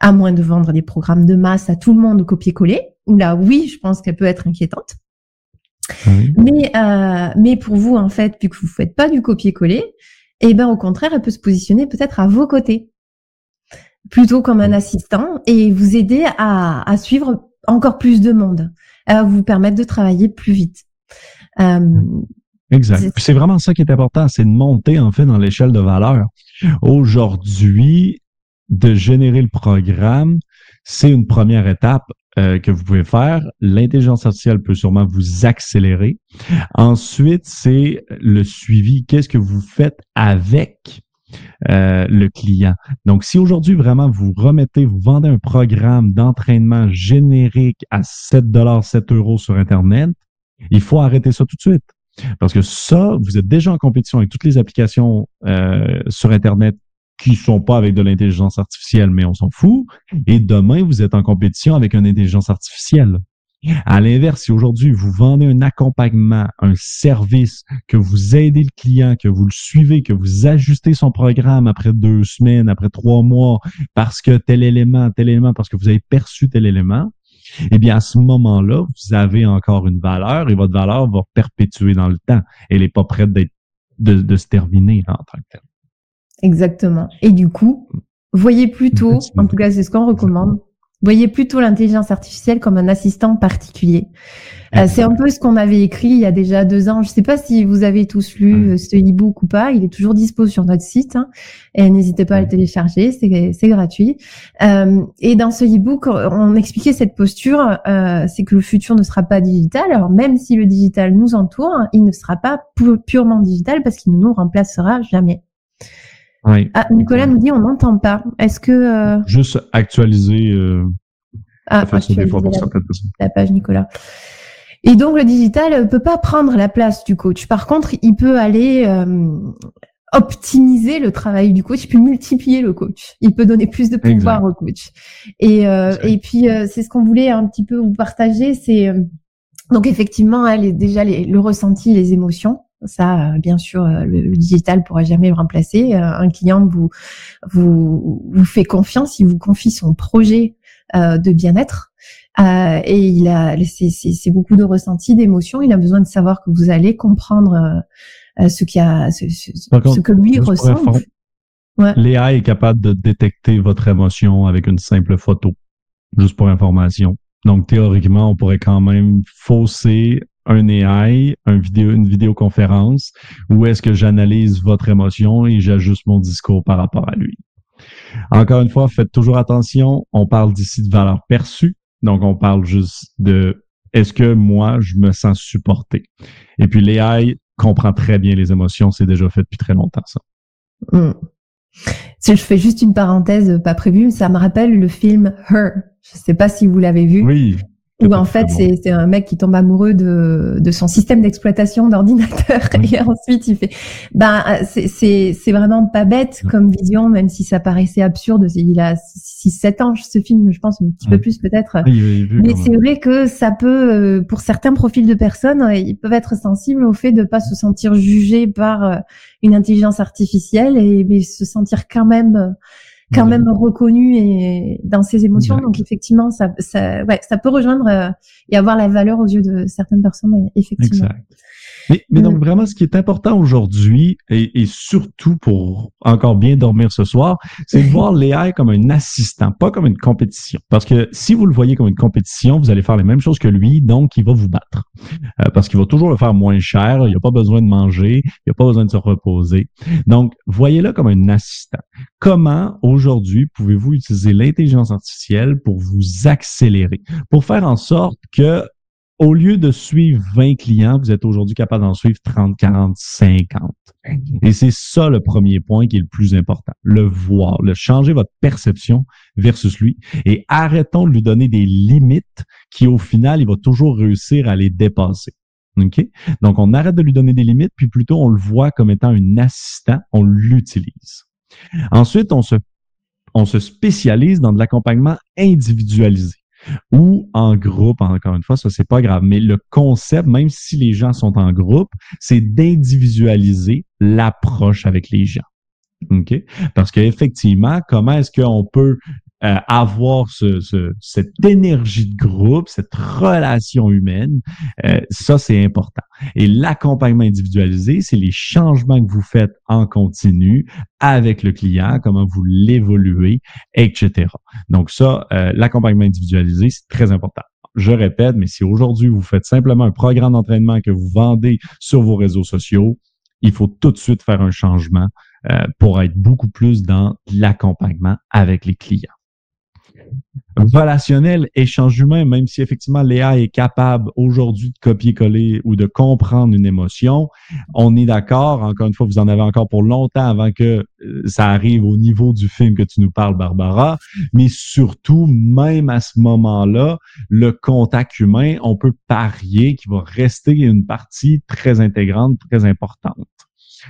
à moins de vendre des programmes de masse à tout le monde copier-coller. Là, oui, je pense qu'elle peut être inquiétante. Mais, euh, mais pour vous, en fait, puisque vous faites pas du copier-coller, eh ben, au contraire, elle peut se positionner peut-être à vos côtés, plutôt comme un assistant et vous aider à, à suivre encore plus de monde, à vous permettre de travailler plus vite. Euh, exact. C'est vraiment ça qui est important, c'est de monter en fait dans l'échelle de valeur. Aujourd'hui, de générer le programme, c'est une première étape euh, que vous pouvez faire. L'intelligence artificielle peut sûrement vous accélérer. Ensuite, c'est le suivi. Qu'est-ce que vous faites avec euh, le client? Donc, si aujourd'hui vraiment vous remettez, vous vendez un programme d'entraînement générique à 7 dollars, 7 euros sur Internet, il faut arrêter ça tout de suite. Parce que ça, vous êtes déjà en compétition avec toutes les applications euh, sur Internet qui sont pas avec de l'intelligence artificielle, mais on s'en fout. Et demain, vous êtes en compétition avec une intelligence artificielle. À l'inverse, si aujourd'hui vous vendez un accompagnement, un service, que vous aidez le client, que vous le suivez, que vous ajustez son programme après deux semaines, après trois mois, parce que tel élément, tel élément, parce que vous avez perçu tel élément, eh bien, à ce moment-là, vous avez encore une valeur et votre valeur va perpétuer dans le temps. Elle n'est pas prête d'être de, se terminer en tant que tel. Exactement. Et du coup, voyez plutôt, en tout cas, c'est ce qu'on recommande, Voyez plutôt l'intelligence artificielle comme un assistant particulier. Euh, c'est un peu ce qu'on avait écrit il y a déjà deux ans. Je ne sais pas si vous avez tous lu euh, ce e-book ou pas. Il est toujours dispo sur notre site. Hein. et n'hésitez pas à le télécharger, c'est gratuit. Euh, et dans ce e-book, on expliquait cette posture, c'est que le futur ne sera pas digital. Alors même si le digital nous entoure, il ne sera pas purement digital parce qu'il ne nous remplacera jamais. Ah, Nicolas nous dit on n'entend pas. Est-ce que euh, juste actualiser euh, ah, des fois personnes. La page Nicolas. Et donc le digital peut pas prendre la place du coach. Par contre, il peut aller euh, optimiser le travail du coach, il peut multiplier le coach. Il peut donner plus de pouvoir au coach. Et euh, et puis euh, c'est ce qu'on voulait un petit peu vous partager, c'est donc effectivement, elle est déjà le ressenti, les émotions Ça, bien sûr, le, digital pourra jamais le remplacer. un client vous, vous vous fait confiance, il vous confie son projet de bien-être. Euh, et il a, c'est beaucoup de ressenti, d'émotion. Il a besoin de savoir que vous allez comprendre euh, ce, qui a, ce, ce, que lui ressent. Ouais. Léa est capable de détecter votre émotion avec une simple photo, juste pour information. Donc théoriquement, on pourrait quand même fausser un AI, un vidéo, une vidéoconférence, où est-ce que j'analyse votre émotion et j'ajuste mon discours par rapport à lui? Encore une fois, faites toujours attention. On parle d'ici de valeur perçue. Donc, on parle juste de est-ce que moi, je me sens supporté? Et puis, l'AI comprend très bien les émotions. C'est déjà fait depuis très longtemps, ça. Hmm. Si je fais juste une parenthèse pas prévue, ça me rappelle le film Her. Je ne sais pas si vous l'avez vu. Oui. Où en fait, c'est un mec qui tombe amoureux de, de son système d'exploitation d'ordinateur et ensuite il fait. Ben, c'est vraiment pas bête comme vision, même si ça paraissait absurde. Il a 6-7 ans, ce film, je pense, un petit peu plus peut-être. Mais c'est vrai que ça peut, euh, pour certains profils de personnes, euh, ils peuvent être sensibles au fait de pas se sentir jugés par euh, une intelligence artificielle et mais se sentir quand même quand même reconnu et dans ses émotions. Donc effectivement, ça, ça, ouais, ça peut rejoindre euh, et avoir la valeur aux yeux de certaines personnes, effectivement. Exact. Mais, mais donc mm. vraiment, ce qui est important aujourd'hui, et, et, surtout pour encore bien dormir ce soir, c'est de voir l'AI comme un assistant, pas comme une compétition. Parce que si vous le voyez comme une compétition, vous allez faire les mêmes choses que lui, donc il va vous battre. Euh, parce qu'il va toujours le faire moins cher, il n'y a pas besoin de manger, il n'y a pas besoin de se reposer. Donc, voyez-le comme un assistant. Comment aujourd'hui pouvez-vous utiliser l'intelligence artificielle pour vous accélérer, pour faire en sorte que au lieu de suivre 20 clients, vous êtes aujourd'hui capable d'en suivre 30, 40, 50. Et c'est ça le premier point qui est le plus important. Le voir, le changer votre perception versus lui et arrêtons de lui donner des limites qui au final, il va toujours réussir à les dépasser. OK? Donc, on arrête de lui donner des limites, puis plutôt on le voit comme étant un assistant, on l'utilise. Ensuite, on se, on se spécialise dans de l'accompagnement individualisé ou en groupe, encore une fois, ça c'est pas grave. Mais le concept, même si les gens sont en groupe, c'est d'individualiser l'approche avec les gens. OK? Parce qu'effectivement, comment est-ce qu'on peut euh, avoir ce, cette énergie de groupe, cette relation humaine, euh, ça c'est important. Et l'accompagnement individualisé, c'est les changements que vous faites en continu avec le client, comment vous l'évoluez, etc. Donc ça, euh, l'accompagnement individualisé, c'est très important je répète, mais si aujourd'hui vous faites simplement un programme d'entraînement que vous vendez sur vos réseaux sociaux, il faut tout de suite faire un changement pour être beaucoup plus dans l'accompagnement avec les clients relationnel, échange humain, même si effectivement Léa est capable aujourd'hui de copier-coller ou de comprendre une émotion, on est d'accord, encore une fois, vous en avez encore pour longtemps avant que euh, ça arrive au niveau du film que tu nous parles, Barbara, mais surtout, même à ce moment-là, le contact humain, on peut parier qu'il va rester une partie très intégrante, très importante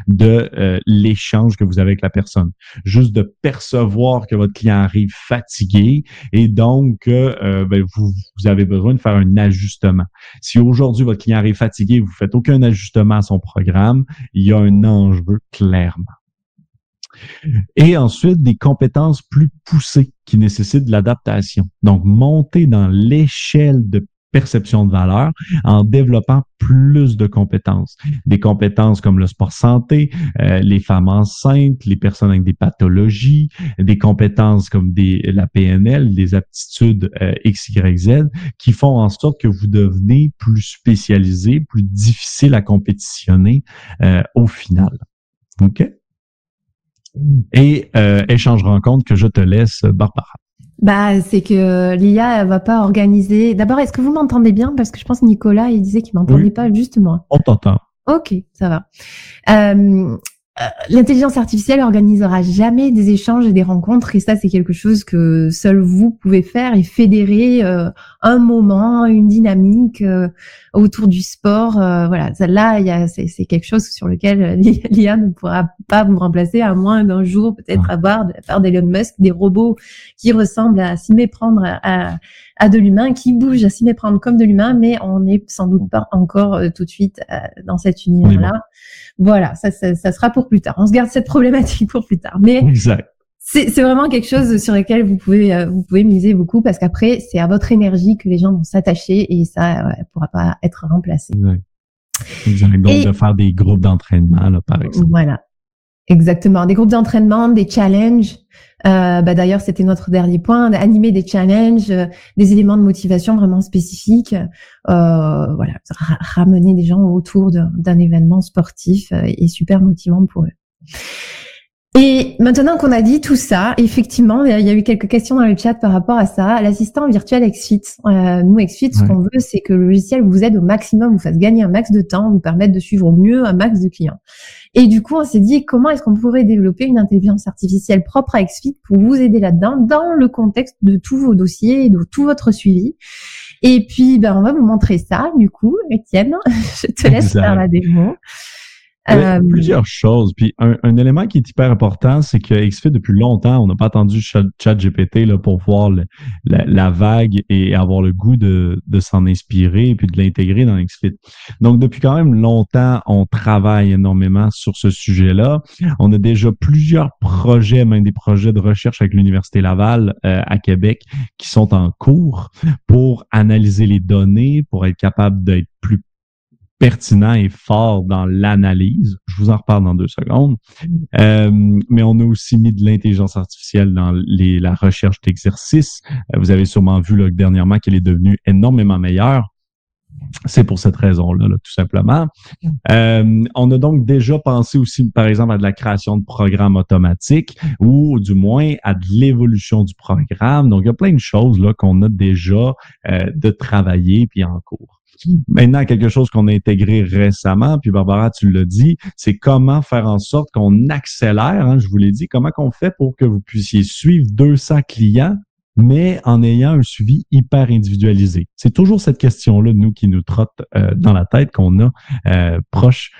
de euh, l'échange que vous avez avec la personne. Juste de percevoir que votre client arrive fatigué et donc euh, ben, vous, avez besoin de faire un ajustement. Si aujourd'hui votre client arrive fatigué, vous faites aucun ajustement à son programme, il y a un enjeu clairement. Et ensuite, des compétences plus poussées qui nécessitent de l'adaptation. Donc, monter dans l'échelle de perception de valeur en développant plus de compétences. Des compétences comme le sport santé, euh, les femmes enceintes, les personnes avec des pathologies, des compétences comme des, la PNL, des aptitudes euh, X, qui font en sorte que vous devenez plus spécialisé, plus difficile à compétitionner euh, au final. OK? Et échange rencontre que je te laisse, Barbara. Bah, c'est que l'IA, elle va pas organiser. D'abord, est-ce que vous m'entendez bien? Parce que je pense que Nicolas, il disait qu'il m'entendait pas juste moi. On t'entend. Ok, ça va. Euh, euh, l'intelligence artificielle organisera jamais des échanges et des rencontres et ça c'est quelque chose que seul vous pouvez faire et fédérer euh, un moment, une dynamique euh, autour du sport. voilà, là il y a c'est, quelque chose sur lequel l'IA ne pourra pas vous remplacer à moins d'un jour peut-être avoir de la part d'Elon Musk des robots qui ressemblent à s'y méprendre à, à de l'humain, qui bougent à s'y méprendre comme de l'humain, mais on n'est sans doute pas encore tout de suite dans cet univers-là. Voilà, ça, ça, ça, sera pour plus tard. On se garde cette problématique pour plus tard. Mais c'est vraiment quelque chose sur lequel vous pouvez euh, vous pouvez miser beaucoup parce qu'après c'est à votre énergie que les gens vont s'attacher et ça ne pourra pas être remplacé. Exact. Donc de faire des groupes d'entraînement là par exemple. Voilà. Exactement, des groupes d'entraînement, des challenges. Euh, bah d'ailleurs, c'était notre dernier point, animer des challenges, euh, des éléments de motivation vraiment spécifiques. Euh, voilà, ramener des gens autour d'un événement sportif est super motivant pour eux. Et maintenant qu'on a dit tout ça, effectivement, il y a eu quelques questions dans le chat par rapport à ça. L'assistant virtuel XFIT, euh, nous XFIT, ce qu'on veut, c'est que le logiciel vous aide au maximum, vous fasse gagner un max de temps, vous permette de suivre au mieux un max de clients. Et du coup, on s'est dit comment est-ce qu'on pourrait développer une intelligence artificielle propre à XFIT pour vous aider là-dedans, dans le contexte de tous vos dossiers et de tout votre suivi? Et puis, ben, on va vous montrer ça, du coup, Étienne. Je te laisse faire la démo. Euh, plusieurs choses. Puis un, un, élément qui est hyper important, c'est que XFIT, depuis longtemps, on n'a pas attendu ChatGPT là, pour voir la, la, vague et avoir le goût de, de s'en inspirer et puis de l'intégrer dans XFIT. Donc, depuis quand même longtemps, on travaille énormément sur ce sujet-là. On a déjà plusieurs projets, même des projets de recherche avec l'Université Laval euh, à Québec qui sont en cours pour analyser les données, pour être capable d'être plus pertinent et fort dans l'analyse. Je vous en reparle dans deux secondes. Euh, mais on a aussi mis de l'intelligence artificielle dans les, la recherche d'exercices. Euh, vous avez sûrement vu là, dernièrement qu'elle est devenue énormément meilleure. C'est pour cette raison-là, tout simplement. Euh, on a donc déjà pensé aussi, par exemple, à de la création de programmes automatiques ou du moins à de l'évolution du programme. Donc, il y a plein de choses là qu'on a déjà euh, de travailler puis en cours. Maintenant, quelque chose qu'on a intégré récemment, puis Barbara, tu l'as dit, c'est comment faire en sorte qu'on accélère, hein, je vous l'ai dit, comment qu'on fait pour que vous puissiez suivre 200 clients mais en ayant un suivi hyper individualisé. C'est toujours cette question-là, nous, qui nous trotte euh, dans la tête, qu'on a euh, proche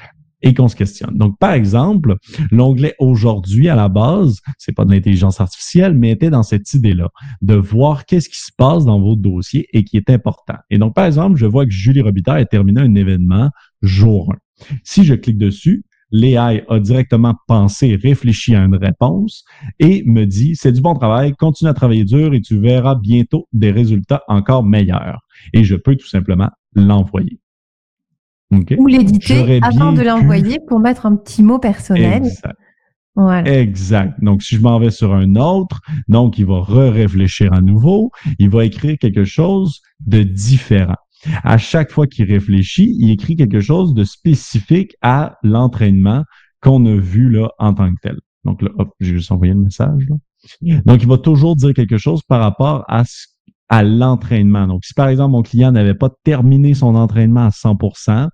et qu'on se questionne. Donc, par exemple, l'onglet aujourd'hui à la base, c'est pas de l'intelligence artificielle, mais était dans cette idée-là de voir qu'est-ce qui se passe dans votre dossier et qui est important. Et donc, par exemple, je vois que Julie Robitaille a terminé un événement jour 1. Si je clique dessus, l'AI a directement pensé, réfléchi à une réponse et me dit, c'est du bon travail, continue à travailler dur et tu verras bientôt des résultats encore meilleurs. Et je peux tout simplement l'envoyer. Ou l'éditer avant de l'envoyer pour mettre un petit mot personnel. Exact. Exact. Donc, si je m'en vais sur un autre, donc il va re-réfléchir à nouveau, il va écrire quelque chose de différent. À chaque fois qu'il réfléchit, il écrit quelque chose de spécifique à l'entraînement qu'on a vu là en tant que tel. Donc là, hop, j'ai juste envoyé le message. Là. Donc, il va toujours dire quelque chose par rapport à ce à l'entraînement. Donc, si par exemple mon client n'avait pas terminé son entraînement à 100%,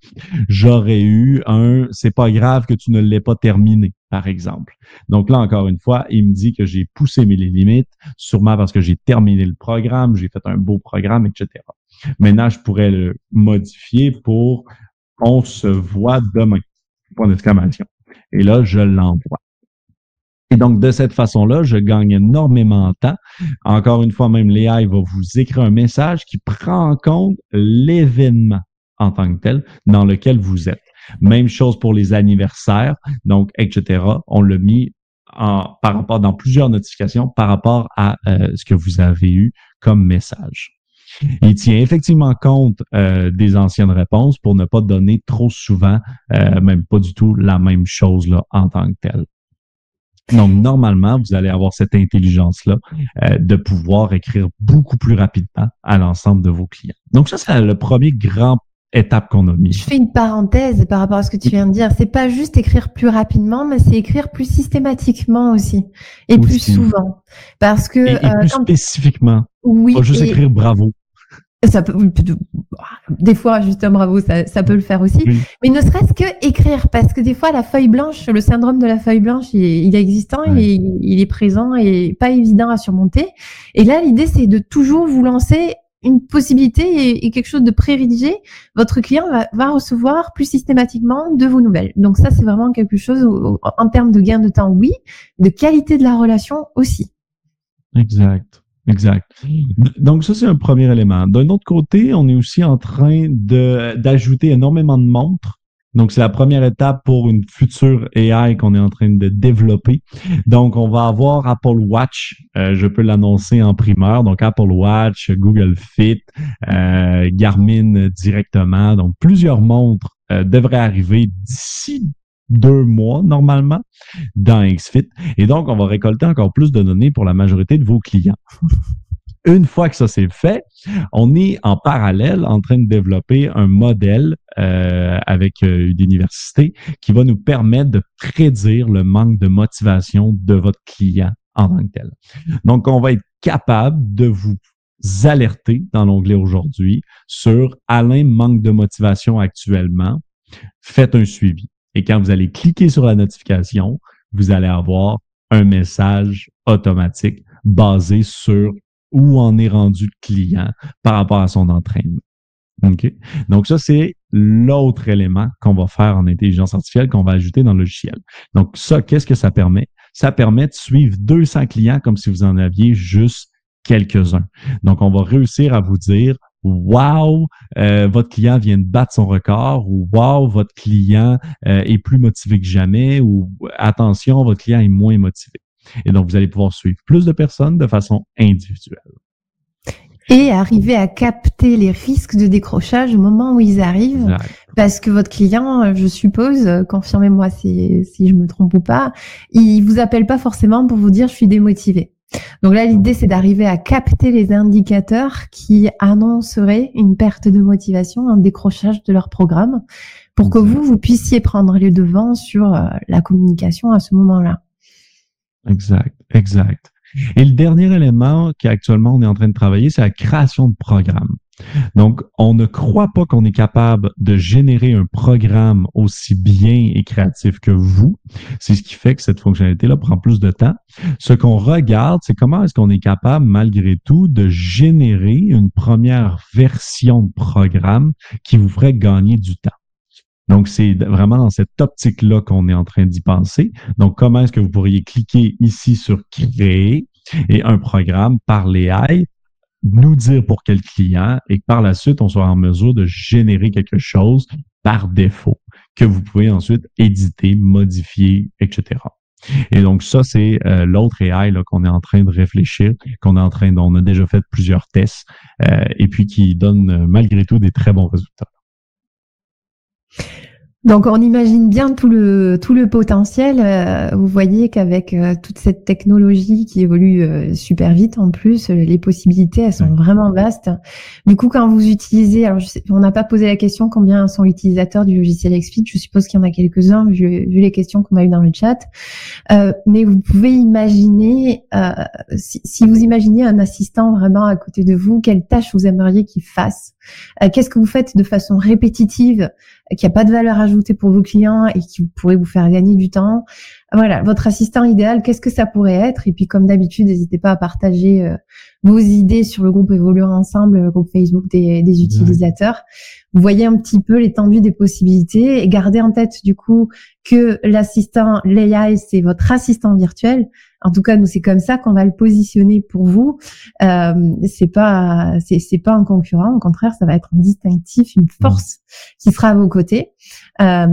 j'aurais eu un c'est pas grave que tu ne l'aies pas terminé, par exemple. Donc là, encore une fois, il me dit que j'ai poussé mes limites, sûrement parce que j'ai terminé le programme, j'ai fait un beau programme, etc. Maintenant, je pourrais le modifier pour on se voit demain. Point d'exclamation. Et là, je l'envoie. Et donc, de cette façon-là, je gagne énormément de temps. Encore une fois, même l'AI va vous écrire un message qui prend en compte l'événement en tant que tel dans lequel vous êtes. Même chose pour les anniversaires, donc, etc. On l'a mis en, par rapport dans plusieurs notifications par rapport à euh, ce que vous avez eu comme message. Il tient effectivement compte euh, des anciennes réponses pour ne pas donner trop souvent, euh, même pas du tout la même chose là en tant que telle. Donc, normalement, vous allez avoir cette intelligence-là euh, de pouvoir écrire beaucoup plus rapidement à l'ensemble de vos clients. Donc, ça, c'est le premier grand étape qu'on a mis. Je fais une parenthèse par rapport à ce que tu viens de dire. C'est pas juste écrire plus rapidement, mais c'est écrire plus systématiquement aussi et plus souvent. Parce que et, plus euh, spécifiquement. Oui. Pas juste écrire bravo. Ça peut, des fois, justement, bravo, ça, ça peut le faire aussi. Mais ne serait-ce que écrire, parce que des fois, la feuille blanche, le syndrome de la feuille blanche, il est, il est existant, il, est, il est présent et pas évident à surmonter. Et là, l'idée, c'est de toujours vous lancer une possibilité et, quelque chose de pré-rédigé, votre client va, va, recevoir plus systématiquement de vos nouvelles. Donc ça, c'est vraiment quelque chose en termes de gain de temps, oui, de qualité de la relation aussi. Exact. Exact. Donc ça, c'est un premier élément. D'un autre côté, on est aussi en train de d'ajouter énormément de montres. Donc, c'est la première étape pour une future AI qu'on est en train de développer. Donc, on va avoir Apple Watch. Euh, je peux l'annoncer en primeur. Donc, Apple Watch, Google Fit, euh, Garmin directement. Donc, plusieurs montres euh, devraient arriver d'ici deux mois normalement dans XFIT. Et donc, on va récolter encore plus de données pour la majorité de vos clients. Une fois que ça c'est fait, on est en parallèle en train de développer un modèle euh, avec euh, une université qui va nous permettre de prédire le manque de motivation de votre client en tant que tel. Donc, on va être capable de vous alerter dans l'onglet aujourd'hui sur Alain manque de motivation actuellement. Faites un suivi. Et quand vous allez cliquer sur la notification, vous allez avoir un message automatique basé sur où en est rendu le client par rapport à son entraînement. OK? Donc, ça, c'est l'autre élément qu'on va faire en intelligence artificielle, qu'on va ajouter dans le logiciel. Donc, ça, qu'est-ce que ça permet? Ça permet de suivre 200 clients comme si vous en aviez juste quelques-uns. Donc, on va réussir à vous dire, Wow, euh, votre client vient de battre son record ou Wow, votre client euh, est plus motivé que jamais ou attention, votre client est moins motivé. Et donc, vous allez pouvoir suivre plus de personnes de façon individuelle. Et arriver à capter les risques de décrochage au moment où ils arrivent. Parce que votre client, je suppose, confirmez-moi si, si je me trompe ou pas, il vous appelle pas forcément pour vous dire je suis démotivé. Donc là, l'idée, c'est d'arriver à capter les indicateurs qui annonceraient une perte de motivation, un décrochage de leur programme, pour que vous, vous puissiez prendre les devants sur euh, la communication à ce moment-là. Exact, exact. Et le dernier élément qu'actuellement on est en train de travailler, c'est la création de programmes. Donc, on ne croit pas qu'on est capable de générer un programme aussi bien et créatif que vous. C'est ce qui fait que cette fonctionnalité-là prend plus de temps. Ce qu'on regarde, c'est comment est-ce qu'on est capable, malgré tout, de générer une première version de programme qui vous ferait gagner du temps. Donc, c'est vraiment dans cette optique-là qu'on est en train d'y penser. Donc, comment est-ce que vous pourriez cliquer ici sur créer et un programme par l'AI nous dire pour quel client et que par la suite, on soit en mesure de générer quelque chose par défaut que vous pouvez ensuite éditer, modifier, etc. Et donc ça, c'est euh, l'autre AI qu'on est en train de réfléchir, qu'on est en train, on a déjà fait plusieurs tests, euh, et puis qui donne euh, malgré tout des très bons résultats. Donc on imagine bien tout le tout le potentiel. Euh, vous voyez qu'avec euh, toute cette technologie qui évolue euh, super vite en plus, les possibilités elles sont vraiment vastes. Du coup, quand vous utilisez, alors on n'a pas posé la question combien sont utilisateurs du logiciel XFIT. Je suppose qu'il y en a quelques-uns vu, vu les questions qu'on a eues dans le chat. mais vous pouvez imaginer si, si, vous imaginez un assistant vraiment à côté de vous, quelle tâche vous aimeriez qu'il fasse? Qu'est-ce que vous faites de façon répétitive qui a pas de valeur ajoutée pour vos clients et qui pourrait vous faire gagner du temps? Voilà, votre assistant idéal, qu'est-ce que ça pourrait être? Et puis comme d'habitude, n'hésitez pas à partager euh, vos idées sur le groupe Évoluer Ensemble, le groupe Facebook des, des utilisateurs. Vous voyez un petit peu l'étendue des possibilités et gardez en tête du coup que l'assistant, l'AI, c'est votre assistant virtuel. En tout cas, nous c'est comme ça qu'on va le positionner pour vous. Euh, c'est pas c'est pas un concurrent, au contraire, ça va être un distinctif, une force qui sera à vos côtés. Euh,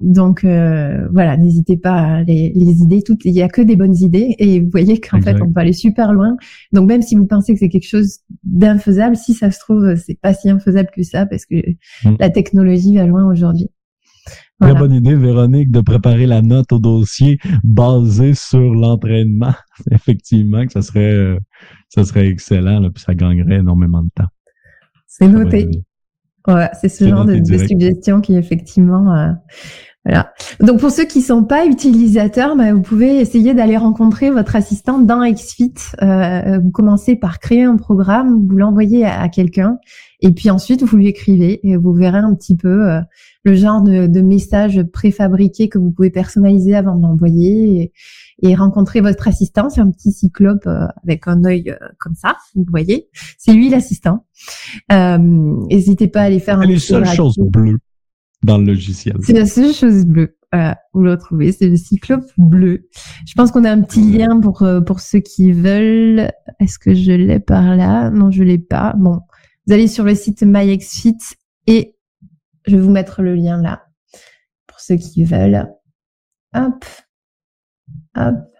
donc euh, voilà, n'hésitez pas les, les idées, toutes il y a que des bonnes idées et vous voyez qu'en fait on peut aller super loin. Donc même si vous pensez que c'est quelque chose d'infaisable, si ça se trouve c'est pas si infaisable que ça parce que mm. la technologie va loin aujourd'hui. Très bonne idée, Véronique, de préparer la note au dossier basée sur l'entraînement. Effectivement, que ça serait, euh, ça serait excellent, là, puis ça gagnerait énormément de temps. C'est noté. Ouais, c'est ce genre de, suggestion qui effectivement euh, Voilà. Donc pour ceux qui sont pas utilisateurs, bah, vous pouvez essayer d'aller rencontrer votre assistant dans XFIT. Euh, vous commencez par créer un programme, vous l'envoyez à, quelqu'un, et puis ensuite vous lui écrivez et vous verrez un petit peu euh, le genre de, de message préfabriqué que vous pouvez personnaliser avant de l'envoyer et, rencontrer votre assistant. C'est un petit cyclope euh, avec un œil euh, comme ça, vous voyez. C'est lui l'assistant. N'hésitez pas à aller faire un. Les seules choses bleues dans le logiciel. C'est la seule chose bleue. Voilà, vous le retrouvez, c'est le cyclope bleu. Je pense qu'on a un petit lien pour euh, pour ceux qui veulent. Est-ce que je l'ai par là? Non, je l'ai pas. Bon, vous allez sur le site MyXFit et je vais vous mettre le lien là pour ceux qui veulent. Hop, hop.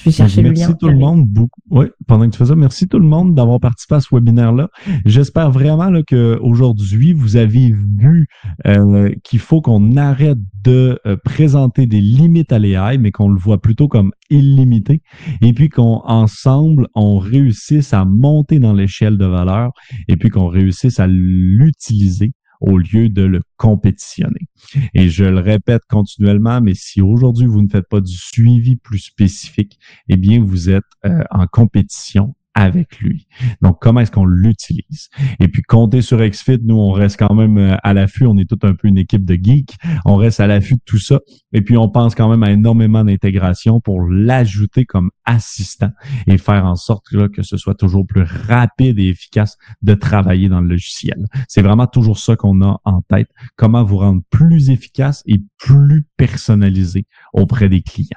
Je vais chercher merci le lien? tout le monde. Beaucoup, oui, pendant que tu fais ça, merci tout le monde d'avoir participé à ce webinaire-là. J'espère vraiment là, qu'aujourd'hui, vous avez vu euh, qu'il faut qu'on arrête de euh, présenter des limites à l'AI, mais qu'on le voit plutôt comme illimité, et puis qu'ensemble, on réussisse à monter dans l'échelle de valeur, et puis qu'on réussisse à l'utiliser au lieu de le compétitionner. Et je le répète continuellement, mais si aujourd'hui vous ne faites pas du suivi plus spécifique, eh bien vous êtes euh, en compétition avec lui. Donc, comment est-ce qu'on l'utilise? Et puis, compter sur XFIT, nous, on reste quand même euh, à l'affût. On est tout un peu une équipe de geeks. On reste à l'affût de tout ça. Et puis, on pense quand même à énormément d'intégration pour l'ajouter comme assistant et faire en sorte que ce soit toujours plus rapide et efficace de travailler dans le logiciel. C'est vraiment toujours ça qu'on a en tête. Comment vous rendre plus efficace et plus personnalisé auprès des clients.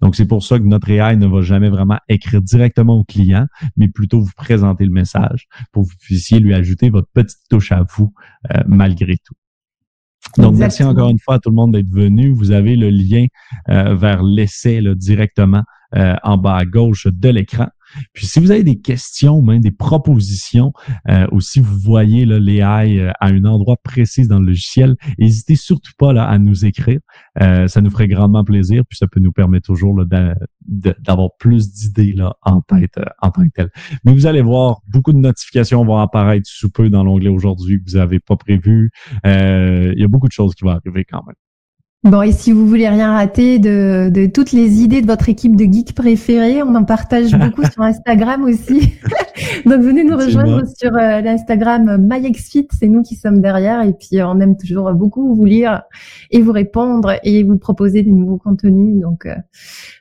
Donc, c'est pour ça que notre AI ne va jamais vraiment écrire directement au client, mais plutôt vous présenter le message pour que vous puissiez lui ajouter votre petite touche à vous euh, malgré tout. Donc, merci encore une fois à tout le monde d'être venu. Vous avez le lien euh, vers l'essai directement euh, en bas à gauche de l'écran. Puis si vous avez des questions, même des propositions, euh, ou si vous voyez là, l'AI euh, à un endroit précis dans le logiciel, n'hésitez surtout pas là, à nous écrire. Euh, ça nous ferait grandement plaisir, puis ça peut nous permettre toujours d'avoir plus d'idées en tête en tant que tel. Mais vous allez voir, beaucoup de notifications vont apparaître sous peu dans l'onglet aujourd'hui que vous n'avez pas prévu. il y a beaucoup de choses qui vont arriver quand même. Bon, et si vous voulez rien rater de, de toutes les idées de votre équipe de geeks préférés, on en partage beaucoup sur Instagram aussi. Donc venez nous rejoindre sur euh, l'Instagram MyXFit, c'est nous qui sommes derrière et puis on aime toujours beaucoup vous lire et vous répondre et vous proposer des nouveaux contenus. Donc euh,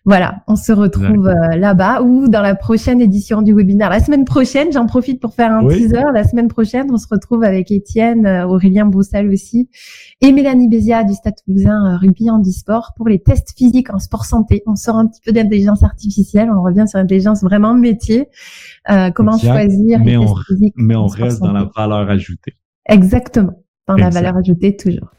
voilà, on se retrouve euh, là-bas ou dans la prochaine édition du webinaire. La semaine prochaine, j'en profite pour faire un teaser. La semaine prochaine, on se retrouve avec Étienne, Aurélien Broussal aussi et Mélanie Bézia du Stade Toulousain euh, rugby handisport pour les tests physiques en sport santé. On sort un petit peu d'intelligence artificielle, on revient sur l'intelligence vraiment métier. Euh, comment choisir mais les tests physiques Mais on reste dans la valeur ajoutée. Exactement, dans la valeur ajoutée toujours.